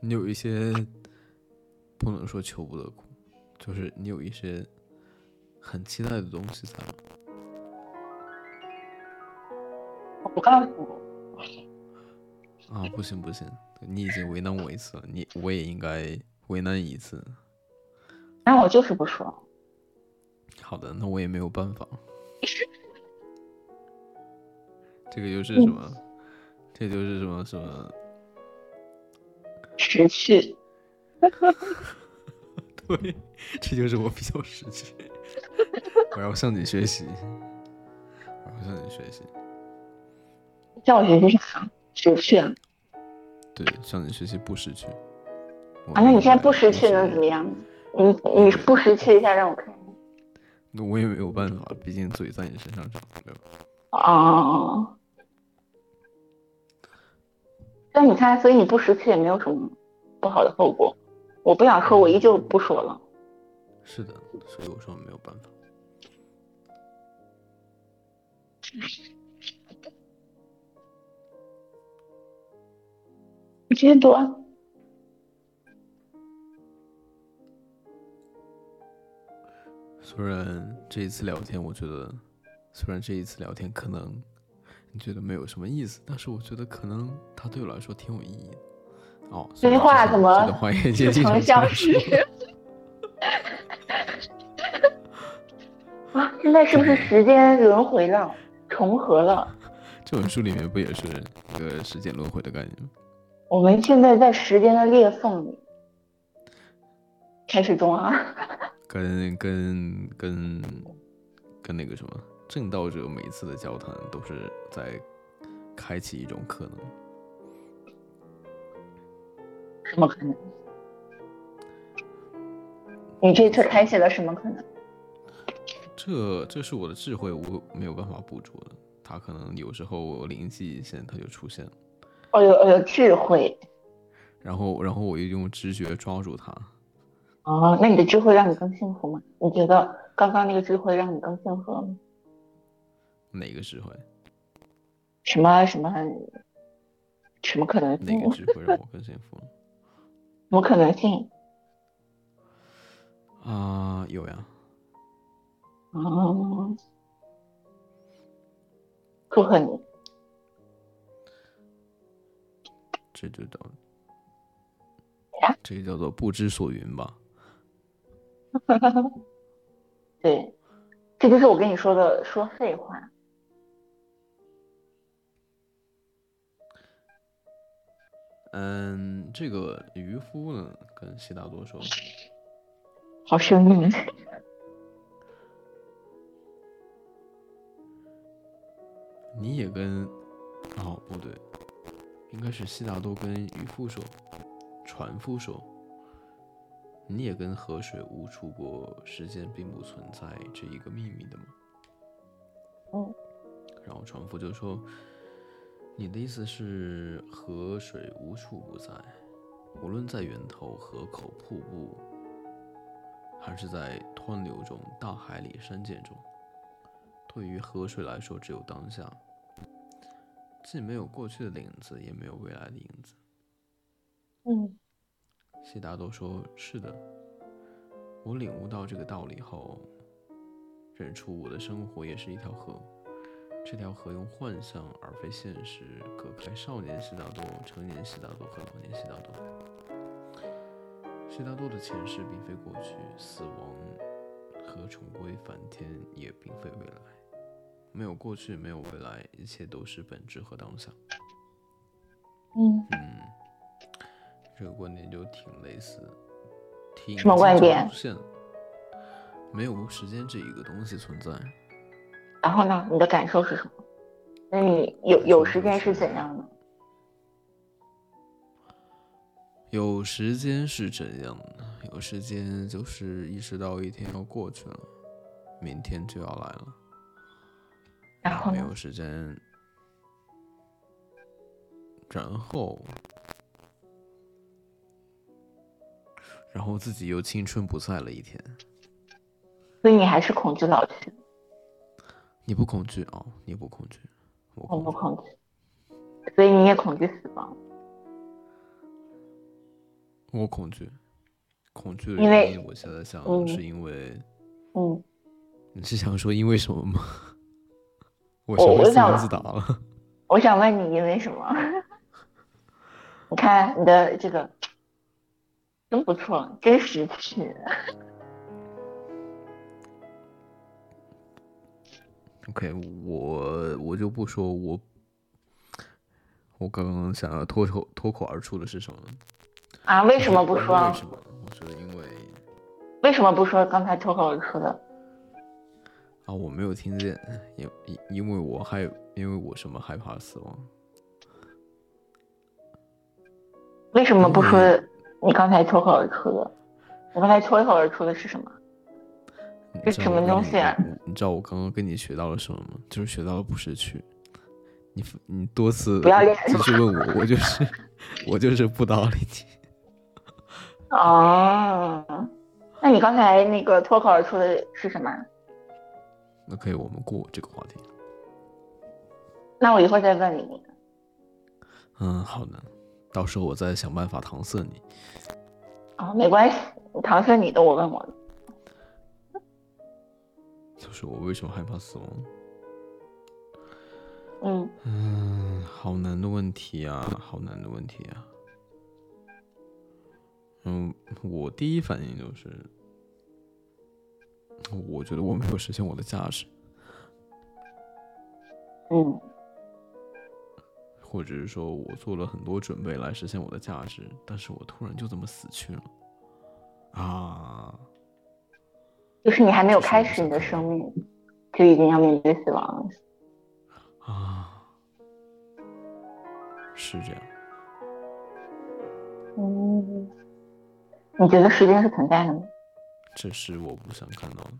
你有一些不能说求不得苦，就是你有一些很期待的东西在。我告诉你。啊，不行不行，你已经为难我一次了，你我也应该为难一次。那我就是不说。好的，那我也没有办法。这个就是什么？这就是什么什么？识趣。对，这就是我比较识趣。我要向你学习，我要向你学习。向我学习啥？识趣啊？对，向你学习不识趣。啊，那你现在不识趣能怎么样？你你不识趣一下让我看。那我也没有办法，毕竟嘴在你身上长，对吧？哦。但你看，所以你不识趣也没有什么不好的后果。我不想说，我依旧不说了。是的，所以我说没有办法。一千多。虽然这一次聊天，我觉得，虽然这一次聊天可能你觉得没有什么意思，但是我觉得可能它对我来说挺有意义的。哦，这句话怎么？啊，现在是不是时间轮回了，重合了？这本书里面不也是一个时间轮回的概念吗？我们现在在时间的裂缝里开始中啊。跟跟跟跟那个什么正道者每一次的交谈都是在开启一种可能，什么可能？你这次开启了什么可能？这这是我的智慧，我没有办法捕捉的。他可能有时候灵机一现，他就出现了。哦有有智慧。然后然后我又用直觉抓住他。哦，那你的智慧让你更幸福吗？你觉得刚刚那个智慧让你更幸福吗？哪个智慧？什么什么什么可能性？哪个智慧让我更幸福？什么可能性？啊，有呀。哦，祝贺你。这就叫呀？这个叫做不知所云吧。对，这就是我跟你说的说废话。嗯，这个渔夫呢，跟悉达多说，好生硬。你也跟，哦不对，应该是悉达多跟渔夫说，船夫说，你也跟河水悟出过时间并不存在这一个秘密的吗？哦，然后船夫就说，你的意思是河水无处不在，无论在源头、河口、瀑布，还是在湍流中、大海里、山涧中。对于河水来说，只有当下，既没有过去的影子，也没有未来的影子。嗯悉达多说：“是的，我领悟到这个道理后，认出我的生活也是一条河。这条河用幻象而非现实，隔开少年悉达多、成年悉达多和老年悉达多。悉达多的前世并非过去，死亡和重归梵天也并非未来。没有过去，没有未来，一切都是本质和当下。嗯，嗯，这个观点就挺类似，挺什么观点出现没有时间这一个东西存在。然后呢？你的感受是什么？那你有有时间是怎样的？有时间是怎样的？有时间就是意识到一天要过去了，明天就要来了。然后呢没有？时间，然后，然后自己又青春不在了一天。所以你还是恐惧老去，你不恐惧哦？你不恐惧，我我不恐惧。所以你也恐惧死亡。我恐惧，恐惧的因为原因，我现在想嗯是因为，嗯，你是想说因为什么吗？我我想自答了。我想问你，因为什么？你看你的这个真不错，真识趣。OK，我我就不说我，我刚刚想要脱口脱口而出的是什么？啊？为什么不为说？什么？我觉得因为为什么不说刚才脱口而出的？啊，我没有听见，因因因为我害，因为我什么害怕死亡。为什么不说你刚才脱口而出的？我刚才脱口而出的是什么？你这什么东西啊你知道我刚刚跟你学到了什么吗？就是学到了不识趣。你你多次不要脸继续问我，我就是我就是不搭理你。哦，那你刚才那个脱口而出的是什么？那可以，我们过这个话题。那我一会儿再问你。嗯，好的，到时候我再想办法搪塞你。哦，没关系，你搪塞你的，我问我的。就是我为什么害怕死亡？嗯，嗯，好难的问题啊，好难的问题啊。嗯，我第一反应就是，我觉得我没有实现我的价值，嗯，或者是说我做了很多准备来实现我的价值，但是我突然就这么死去了。啊，就是你还没有开始你的生命，就已经要面对死亡了。啊，是这样。嗯，你觉得时间是存在的吗？这是我不想看到的。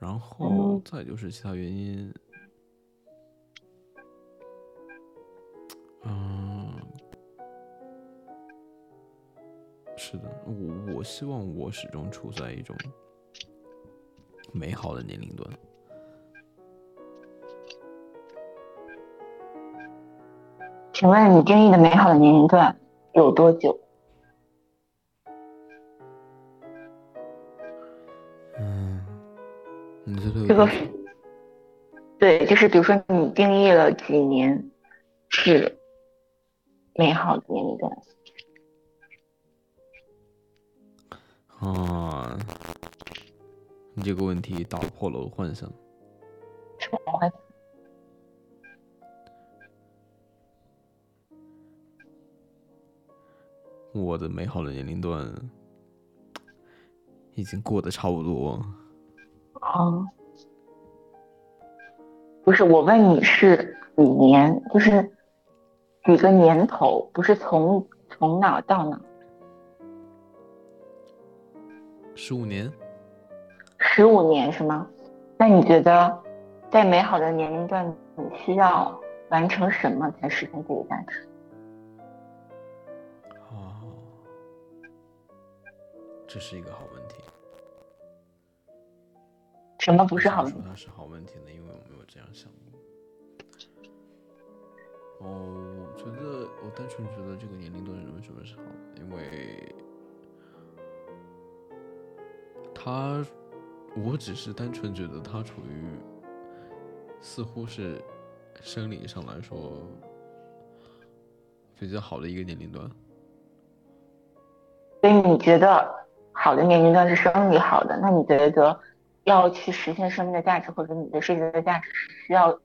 然后嗯再就是其他原因，嗯，是的，我我希望我始终处在一种美好的年龄段。请问你定义的美好的年龄段有多久？这个对，就是比如说你定义了几年是美好的年龄段？啊？你这个问题打破了我幻想。我的美好的年龄段已经过得差不多。哦，不是，我问你是几年，就是几个年头，不是从从哪到哪？十五年，十五年是吗？那你觉得，在美好的年龄段，你需要完成什么才实现自己的价值？哦，这是一个好问题。什么不是好说它是好问题呢？因为我没有这样想过。哦，我觉得我单纯觉得这个年龄段为什么是好的，因为他，我只是单纯觉得他处于似乎是生理上来说比较好的一个年龄段。所以你觉得好的年龄段是生理好的，那你觉得要去实现生命的价值或者你的世界的价值，是需要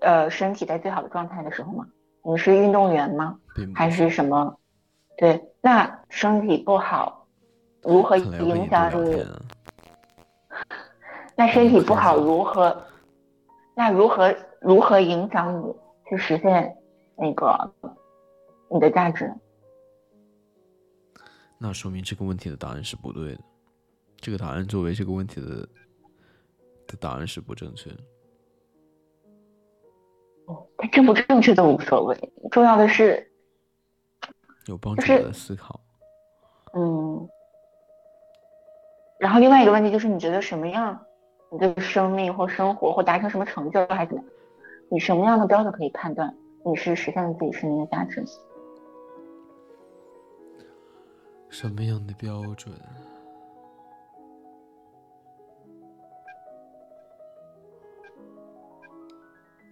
呃身体在最好的状态的时候吗？你是运动员吗？还是是什么？对，那身体不好，如何影响你？啊。那身体不好如何？那如何如何影响你去实现那个你的价值？那说明这个问题的答案是不对的。这个答案作为这个问题的的答案是不正确的。它正不正确都无所谓，重要的是，有帮助的思考。嗯。然后另外一个问题就是，你觉得什么样你的生命或生活或达成什么成就还是怎么样？以什么样的标准可以判断你是实现了自己生命的价值？什么样的标准？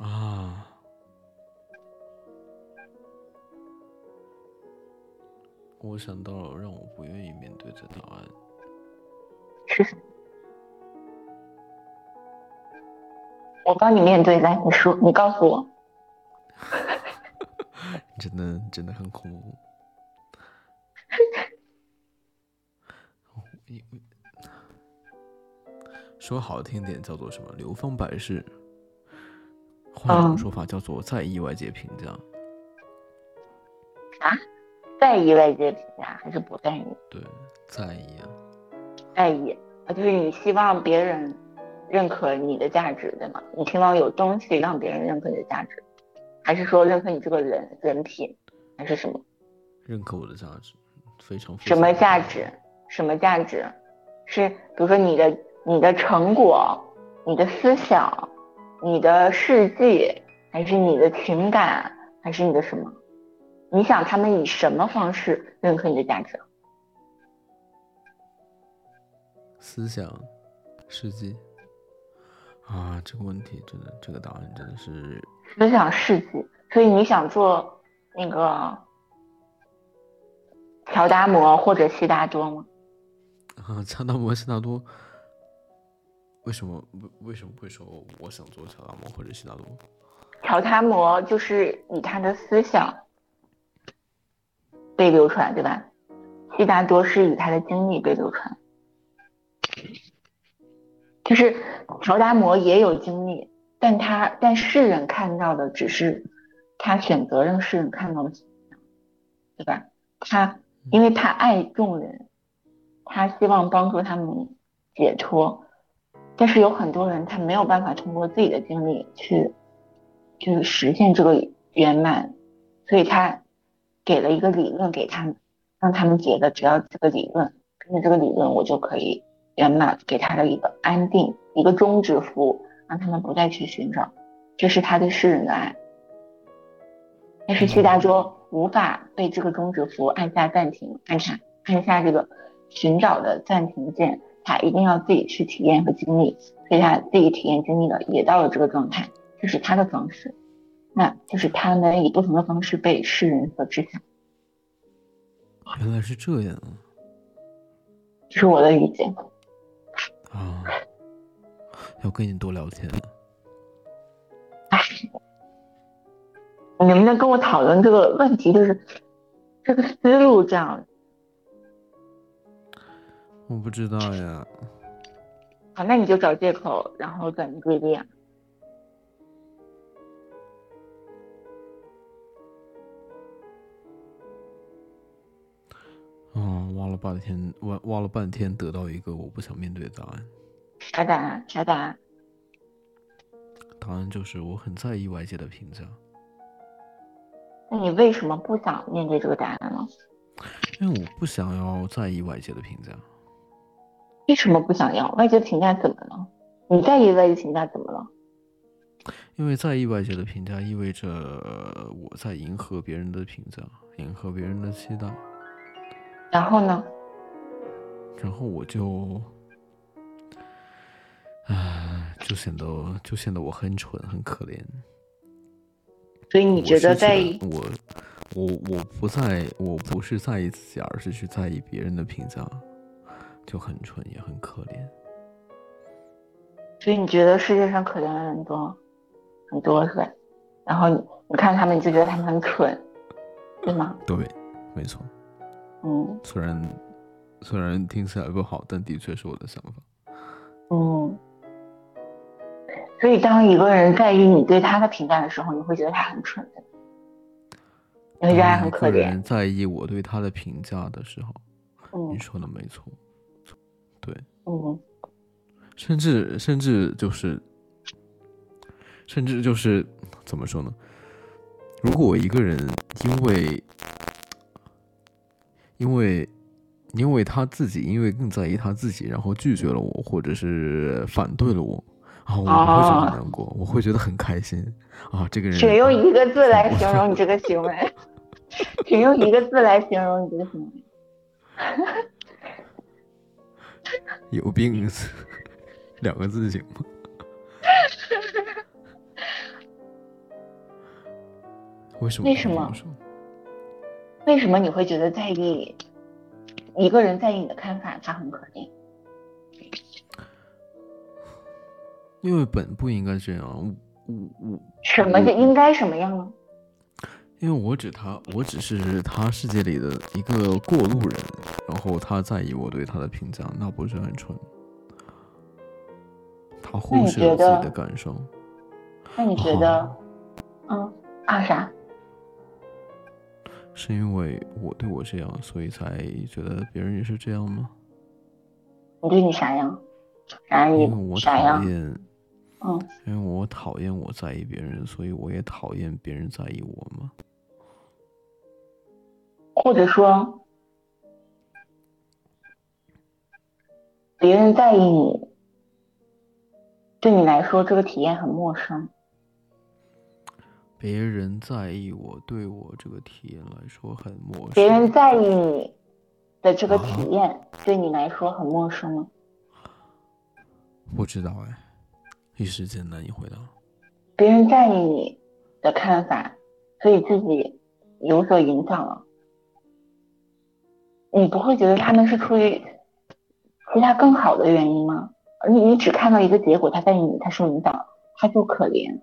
啊，我想到了让我不愿意面对的答案。是？我帮你面对，来，你说，你告诉我。真的真的很恐怖。说好听点叫做什么流芳百世，换一种嗯说法叫做在意外界评价。啊在意外界评价还是不在意？对，在意啊，在意啊，就是你希望别人认可你的价值，对吗？你希望有东西让别人认可你的价值，还是说认可你这个人人品，还是什么？认可我的价值，非常什么价值？什么价值？是比如说你的你的成果、你的思想、你的事迹，还是你的情感，还是你的什么？你想他们以什么方式认可你的价值？思想、事迹啊，这个问题真的，这个答案真的是思想事迹，所以你想做那个乔达摩或者悉达多吗？啊，乔达摩、悉达多，为什么为为什么会说我想做乔达摩或者悉达多？乔达摩就是以他的思想被流传，对吧？悉达多是以他的经历被流传，就是乔达摩也有经历，但他但世人看到的只是他选择让世人看到的，对吧？他因为他爱众人，他希望帮助他们解脱，但是有很多人他没有办法通过自己的经历去。就是实现这个圆满，所以他给了一个理论给他们，让他们觉得只要这个理论跟着这个理论，我就可以圆满，给他的一个安定，一个终止符，让他们不再去寻找，这是他对世人的爱。但是悉达多无法被这个终止符按下暂停，按下按下这个寻找的暂停键，他一定要自己去体验和经历，所以他自己体验经历了，也到了这个状态。这是他的方式，那就是他能以不同的方式被世人所知晓。原来是这样啊这是我的理解。啊！要跟你多聊天了。哎，你能不能跟我讨论这个问题？就是这个思路这样。我不知道呀。好，那你就找借口，然后转移注意力啊。哦，挖了半天，挖挖了半天，得到一个我不想面对的答案。啥答案？啥答案？答案就是我很在意外界的评价。那你为什么不想面对这个答案呢？因为我不想要在意外界的评价。为什么不想要？外界评价怎么了？你在意外界评价怎么了？因为在意外界的评价，意味着我在迎合别人的评价，迎合别人的期待。然后呢？然后我就，唉，就显得就显得我很蠢，很可怜。所以你觉得在意我，我我不在，我不是在意自己，而是去在意别人的评价，就很蠢，也很可怜。所以你觉得世界上可怜的人多，很多是吧？然后你你看他们，你就觉得他们很蠢，对吗？对，没错。嗯，虽然虽然听起来不好，但的确是我的想法。嗯，所以当一个人在意你对他的评价的时候，你会觉得他很蠢的，你会觉得他很可怜。在意我对他的评价的时候，嗯，你说的没错，对，嗯，甚至甚至就是甚至就是怎么说呢？如果我一个人因为因为，因为他自己，因为更在意他自己，然后拒绝了我，或者是反对了我，啊，我不会觉得难过，我会觉得很开心啊。这个人，请用一个字来形容你这个行为，请用一个字来形容你这个行为。有病，两个字行吗？为什么？为什么？为什么你会觉得在意一个人在意你的看法，他很可怜？因为本不应该这样，我我什么就应该什么样呢？因为我只他，我只是他世界里的一个过路人，然后他在意我对他的评价，那不是很蠢？他忽视了自己的感受。那你觉得？嗯啊啥？是因为我对我这样，所以才觉得别人也是这样吗？我对你啥样？啥因为我讨厌，嗯，因为我讨厌我在意别人，所以我也讨厌别人在意我吗？或者说，别人在意你，对你来说这个体验很陌生。别人在意我，对我这个体验来说很陌生。别人在意你的这个体验，对你来说很陌生吗？不知道哎，一时间难以回答。别人在意你的看法，所以自己有所影响了。你不会觉得他们是出于其他更好的原因吗？而你你只看到一个结果，他在你，他受影响，他就可怜。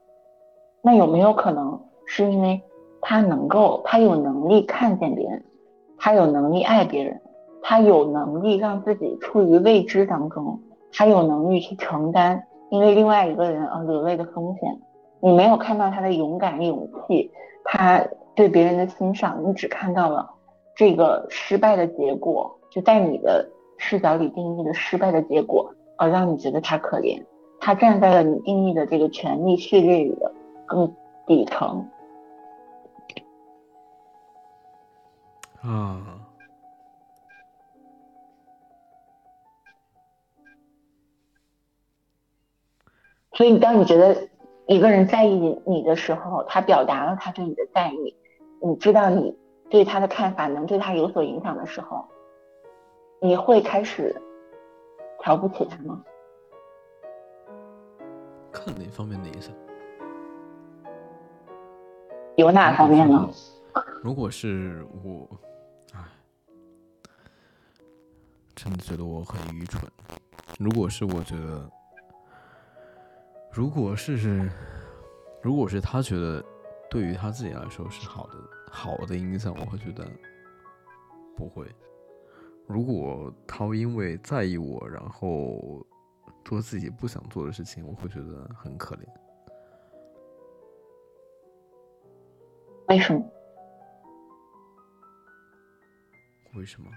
那有没有可能是因为他能够，他有能力看见别人，他有能力爱别人，他有能力让自己处于未知当中，他有能力去承担因为另外一个人而流泪的风险。你没有看到他的勇敢、勇气，他对别人的欣赏，你只看到了这个失败的结果，就在你的视角里定义的失败的结果，而让你觉得他可怜。他站在了你定义的这个权力序列里的。更底层啊，所以当你觉得一个人在意你的时候，他表达了他对你的在意，你知道你对他的看法能对他有所影响的时候，你会开始瞧不起他吗？看哪方面的影响？有哪方面呢？如果是我，唉，真的觉得我很愚蠢。如果是我觉得，如果是，如果是他觉得对于他自己来说是好的好的影响，我会觉得不会。如果他因为在意我，然后做自己不想做的事情，我会觉得很可怜。为什么？为什么？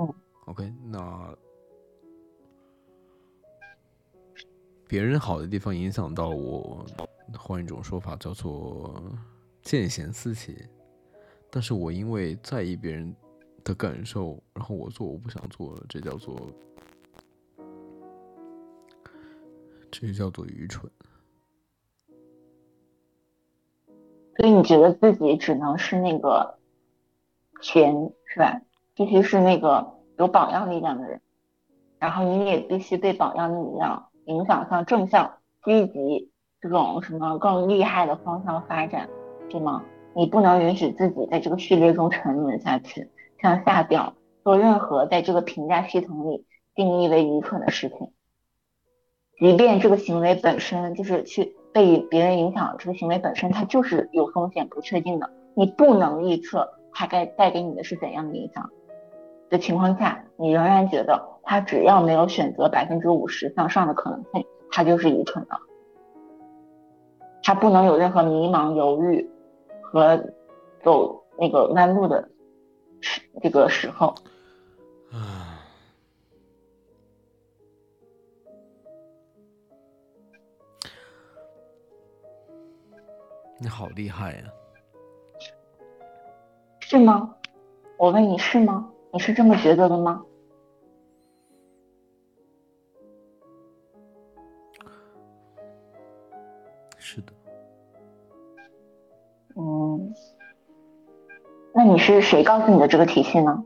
嗯，OK，那别人好的地方影响到我，换一种说法叫做见贤思齐。但是我因为在意别人的感受，然后我做我不想做，这叫做这叫做愚蠢。所以你觉得自己只能是那个贤是吧？必须是那个有榜样力量的人，然后你也必须被榜样力量影响向正向、积极这种什么更厉害的方向发展，对吗？你不能允许自己在这个序列中沉沦下去，向下掉，做任何在这个评价系统里定义为愚蠢的事情，即便这个行为本身就是去。被别人影响，这个行为本身它就是有风险、不确定的，你不能预测它该带给你的是怎样的影响的情况下，你仍然觉得他只要没有选择百分之五十向上的可能性，他就是愚蠢的，他不能有任何迷茫、犹豫和走那个弯路的时这个时候。啊你好厉害呀！是吗？我问你是吗？你是这么觉得的吗？是的。嗯，那你是谁告诉你的这个体系呢？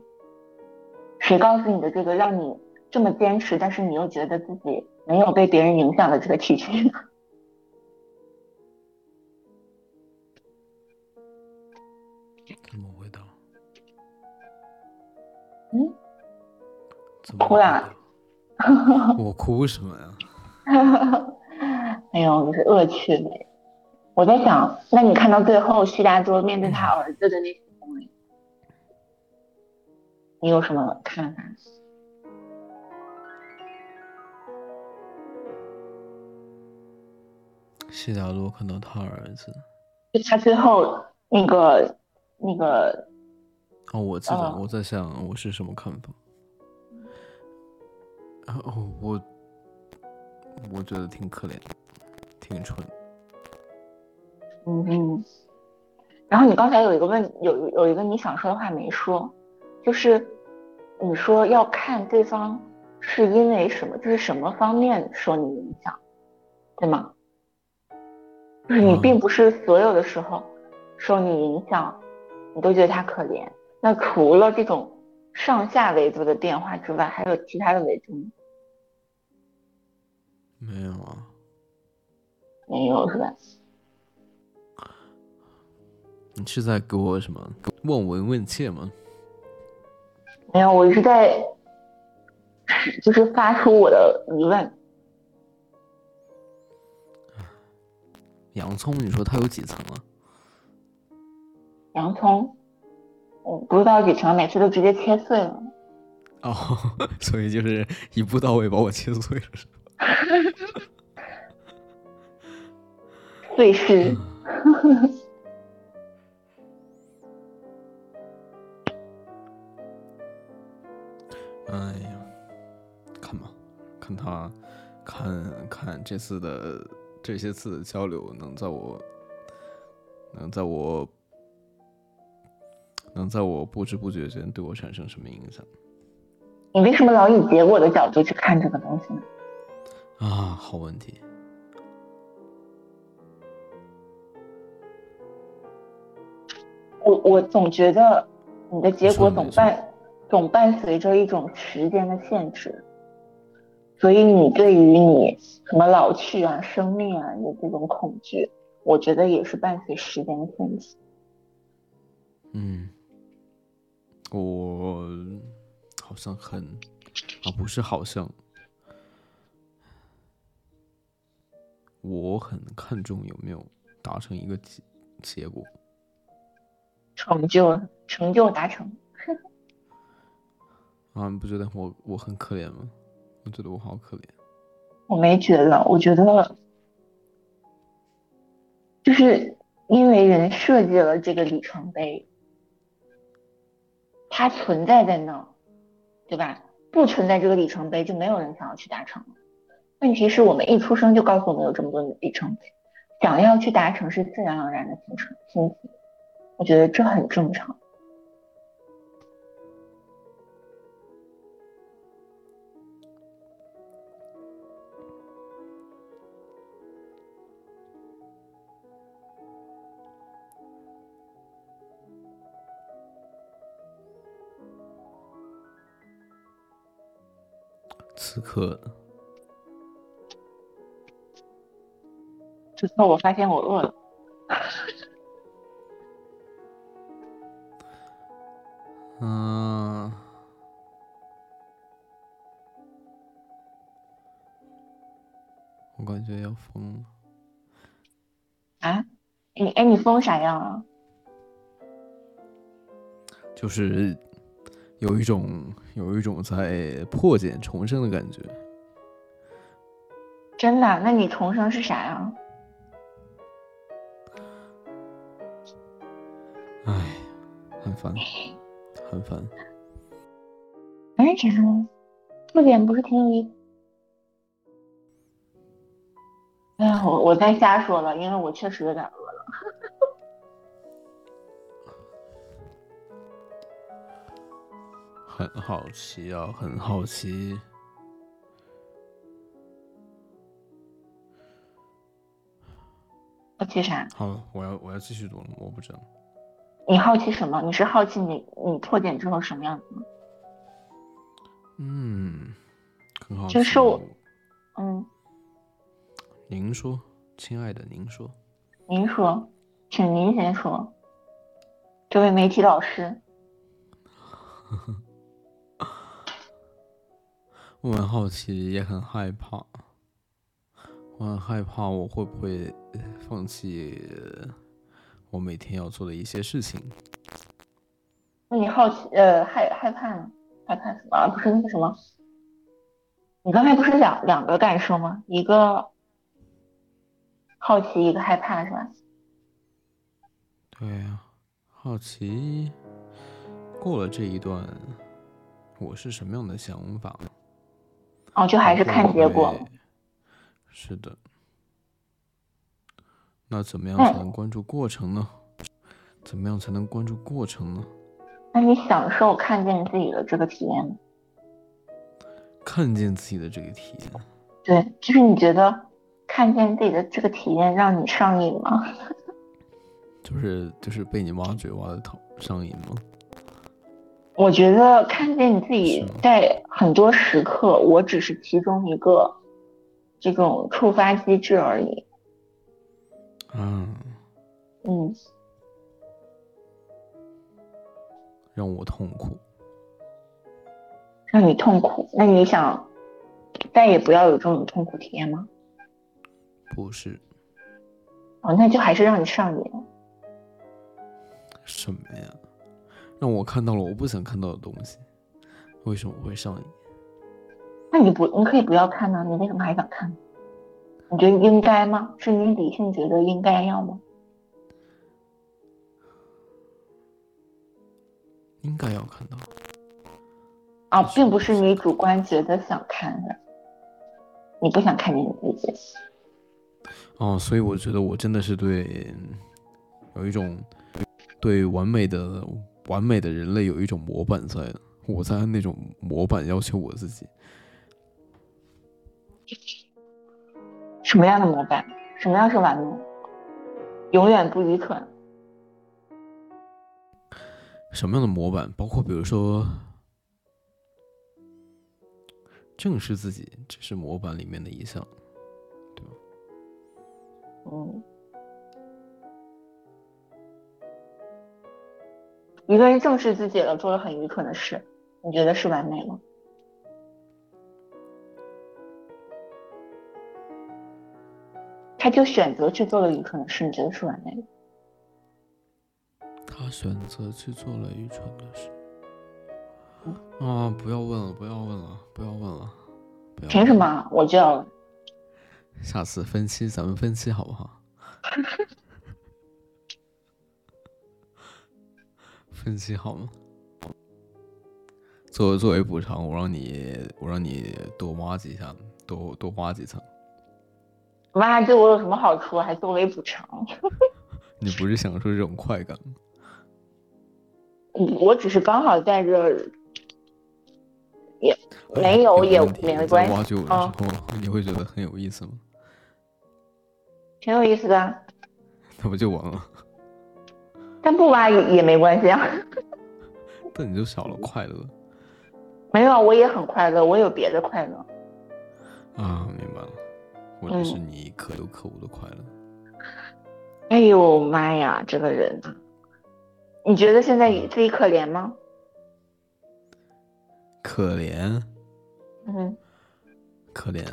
谁告诉你的这个让你这么坚持，但是你又觉得自己没有被别人影响的这个体系呢？嗯，怎么哭了！我哭什么呀？哎呦，你是恶趣味。我在想，那你看到最后，徐大桌面对他儿子的那你有什么看法？谢大多看到他儿子，就他最后那个那个。哦，我记得我在想我是什么看法。哦，我我觉得挺可怜，挺蠢。嗯嗯。然后你刚才有一个问，有有一个你想说的话没说，就是你说要看对方是因为什么，就是什么方面受你影响，对吗？就是你并不是所有的时候受你影响，你都觉得他可怜。那除了这种上下维度的变化之外，还有其他的维度吗？没有啊，没有是吧？你是在给我什么问闻问切吗？没有，我是在就是发出我的疑问。洋葱，你说它有几层啊？洋葱。我不知道几层，每次都直接切碎了。哦，所以就是一步到位把我切碎了，是吧？碎尸。哎呀，看吧，看他，看看这次的这些次的交流，能在我，能在我。能在我不知不觉间对我产生什么影响？你为什么老以结果的角度去看这个东西呢？啊，好问题。我我总觉得你的结果总伴总伴随着一种时间的限制，所以你对于你什么老去啊、生命啊的这种恐惧，我觉得也是伴随时间的限制。嗯。我好像很啊，不是好像，我很看重有没有达成一个结结果，成就成就达成。啊，你不觉得我我很可怜吗？我觉得我好可怜。我没觉得，我觉得就是因为人设计了这个里程碑，它存在在那，对吧？不存在这个里程碑，就没有人想要去达成。问题是我们一出生就告诉我们有这么多的里程碑，想要去达成是自然而然的形成心情，我觉得这很正常。此刻，此刻我发现我饿了。嗯，我感觉要疯了。啊？你哎，你疯啥样啊？就是有一种有一种在破茧重生的感觉。真的？那你重生是啥呀？唉，很烦，很烦。哎，啥？破茧不是挺有意？哎呀，我我在瞎说了，因为我确实有点饿很好奇啊，很好奇。好奇啥？好，我要我要继续读了，我不知道。你好奇什么？你是好奇你你破茧之后什么样子吗？嗯，很好奇。就是我，嗯，您说，亲爱的，您说。您说，请您先说。这位媒体老师。我很好奇，也很害怕。我很害怕，我会不会放弃我每天要做的一些事情？那你好奇，呃，害害怕呢？害怕什么？不是那个什么？你刚才不是两两个感受吗？一个好奇，一个害怕，是吧？对呀，好奇过了这一段，我是什么样的想法？哦，就还是看结果。是的。那怎么样才能关注过程呢？怎么样才能关注过程呢？那你享受看见自己的这个体验吗？看见自己的这个体验。对，就是你觉得看见自己的这个体验让你上瘾吗？就是就是被你挖掘挖的头上瘾吗？我觉得看见你自己在很多时刻，我只是其中一个这种触发机制而已。嗯。嗯。让我痛苦。让你痛苦？那你想再也不要有这种痛苦体验吗？不是。哦，那就还是让你上瘾。什么呀？让我看到了我不想看到的东西，为什么会上瘾？那你不，你可以不要看呢，你为什么还想看？你觉得应该吗？是你理性觉得应该要吗？应该要看到。啊，并不是你主观觉得想看的，你不想看见你自己。哦，所以我觉得我真的是对有一种对完美的。完美的人类有一种模板在，我在按那种模板要求我自己。什么样的模板？什么样是完美？永远不愚蠢。什么样的模板？包括比如说，正视自己，这是模板里面的一项，对吧？嗯。一个人正视自己了，做了很愚蠢的事，你觉得是完美吗？他就选择去做了愚蠢的事，你觉得是完美吗？他选择去做了愚蠢的事。啊！不要问了，不要问了，不要问了，不要。凭什？么？我就要下次分期咱们分期好不好？分期好吗？作作为补偿，我让你我让你多挖几下，多多挖几层。挖对我有什么好处？还作为补偿？你不是享受这种快感吗？我只是刚好在这，也没有也没关系挖掘我的时啊，候，你会觉得很有意思吗？挺有意思的啊。那不就完了？但不挖也也没关系啊。但你就少了快乐 没有，我也很快乐，我有别的快乐。啊！明白了，或者是嗯你可有可无的快乐。哎呦妈呀，这个人啊，你觉得现在自己可怜吗？可怜，嗯，可怜，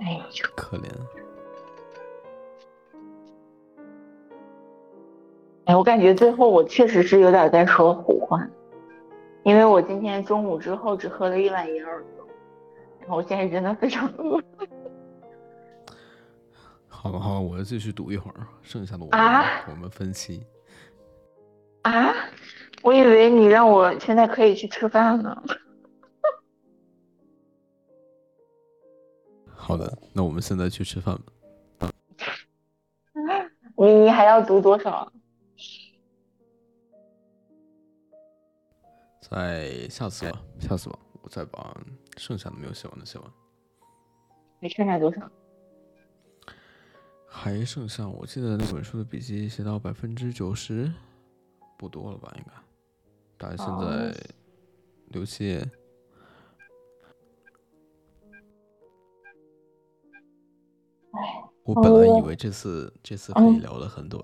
哎呦，可怜。哎，我感觉最后我确实是有点在说胡话，因为我今天中午之后只喝了一碗银耳粥，然后我现在真的非常饿。好了好了，我要继续赌一会儿，剩下的我们、啊我们分析。啊，我以为你让我现在可以去吃饭呢。好的，那我们现在去吃饭吧。你 你还要读多少啊？再下次吧，下次吧，我再把剩下的没有写完的写完。还剩下多少？还剩下，我记得那本书的笔记写到百分之九十，不多了吧？应该，大概现哦在六七页。我本来以为这次这次可以嗯聊得很短，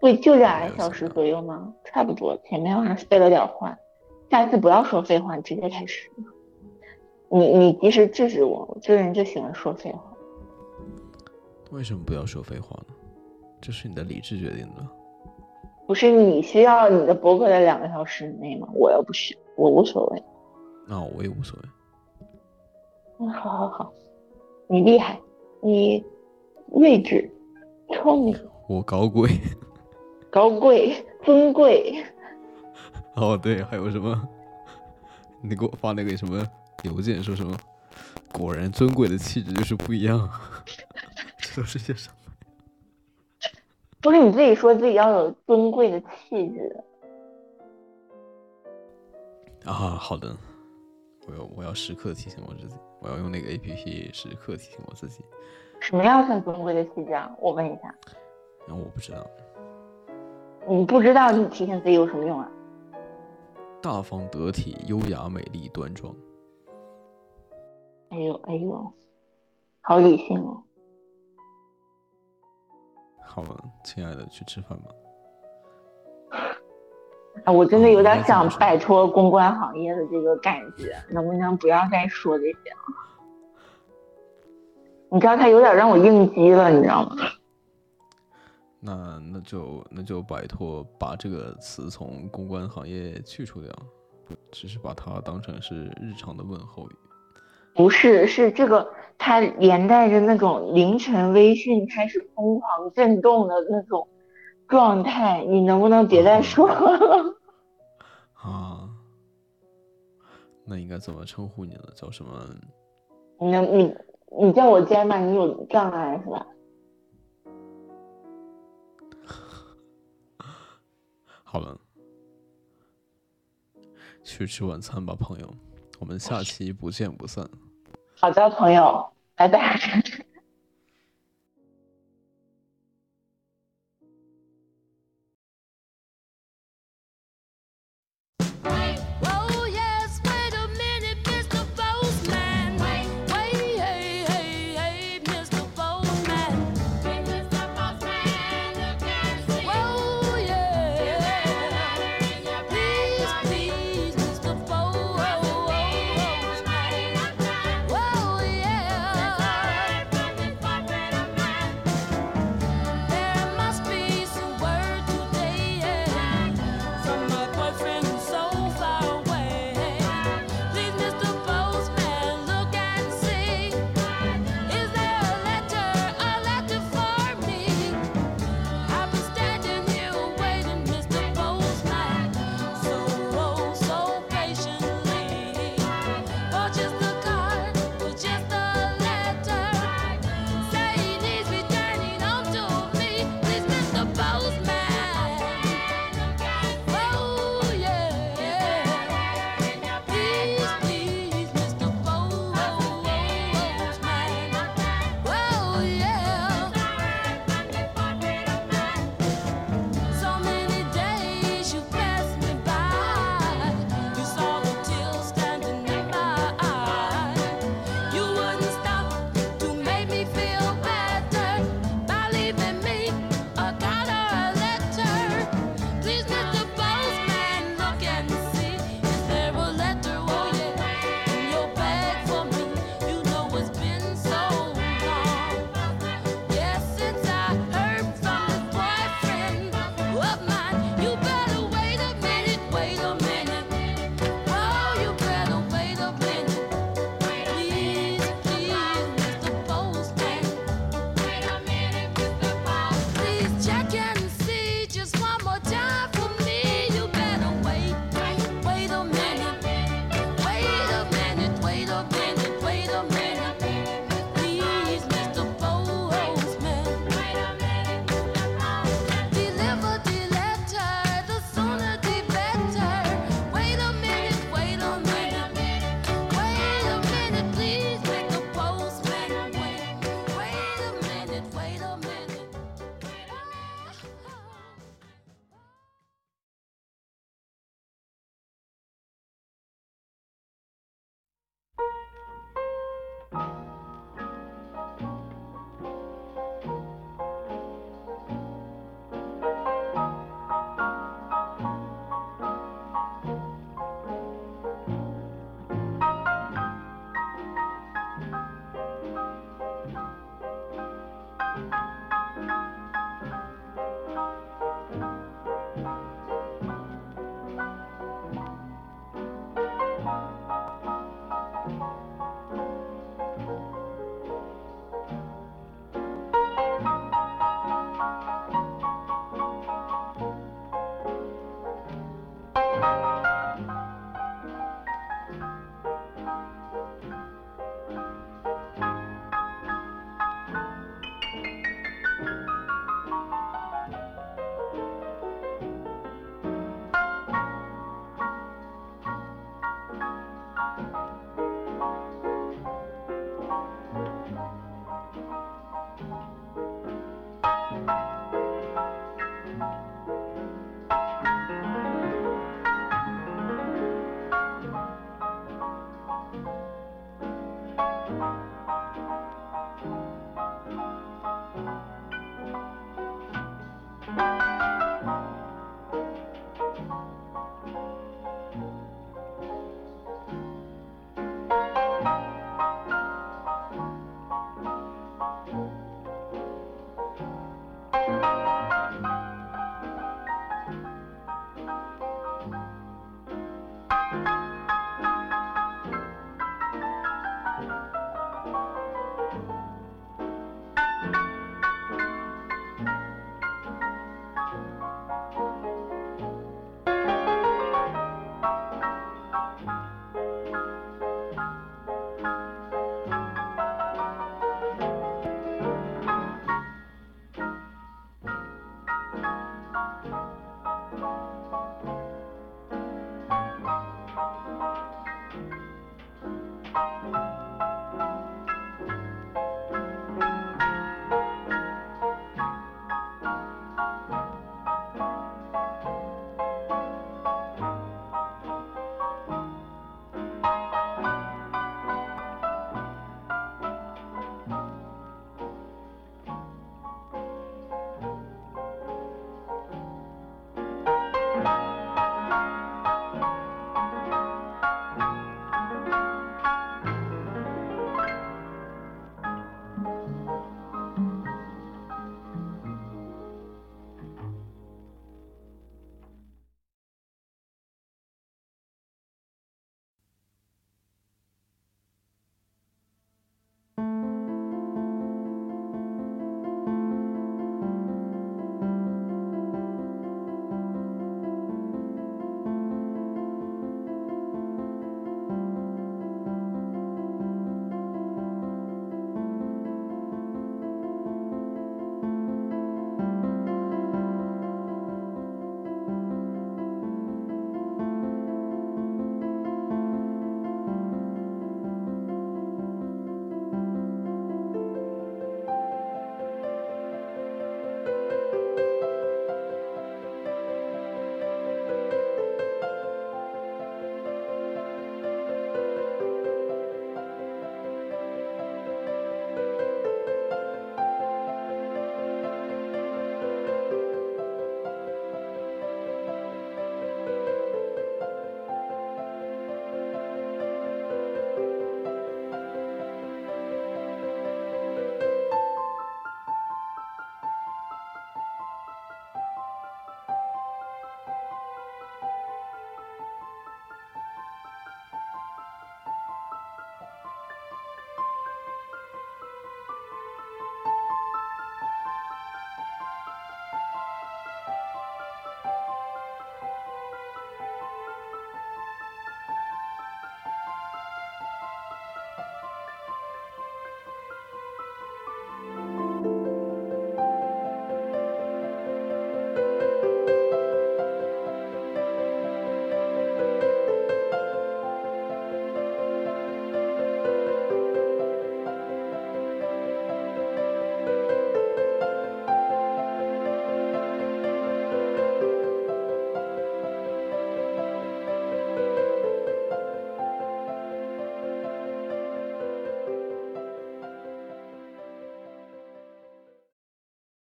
不就俩小时左右吗？差不多，前面还废了点话，下次不要说废话，直接开始。你你及时制止我，我这个人就喜欢说废话。为什么不要说废话呢？这是你的理智决定的。不是你需要你的博客在两个小时以内吗？我又不需，我无所谓。那我也无所谓。嗯，好好好，你厉害，你睿智、聪明、我高贵。高贵、尊贵。哦，对，还有什么？你给我发那个什么邮件，说什么？果然尊贵的气质就是不一样。这都是些什么？不是你自己说自己要有尊贵的气质，啊，好的，我要我要时刻提醒我自己，我要用那个 A P P 时刻提醒我自己。什么样算尊贵的气质啊？我问一下，然后我不知道，你不知道你提醒自己有什么用啊？大方得体、优雅、美丽、端庄。哎呦哎呦，好理性哦。好了，亲爱的，去吃饭吧。啊，我真的有点想摆脱公关行业的这个感觉，能不能不要再说这些了？你知道他有点让我应激了，你知道吗？那那就那就摆脱，把这个词从公关行业去除掉，只是把它当成是日常的问候语。不是，是这个，它连带着那种凌晨微信开始疯狂震动的那种状态，你能不能别再说了？啊，那应该怎么称呼你呢？叫什么？你能你你叫我尖吧，你有障碍是吧？好了，去吃晚餐吧，朋友。我们下期不见不散。好的，朋友，拜拜。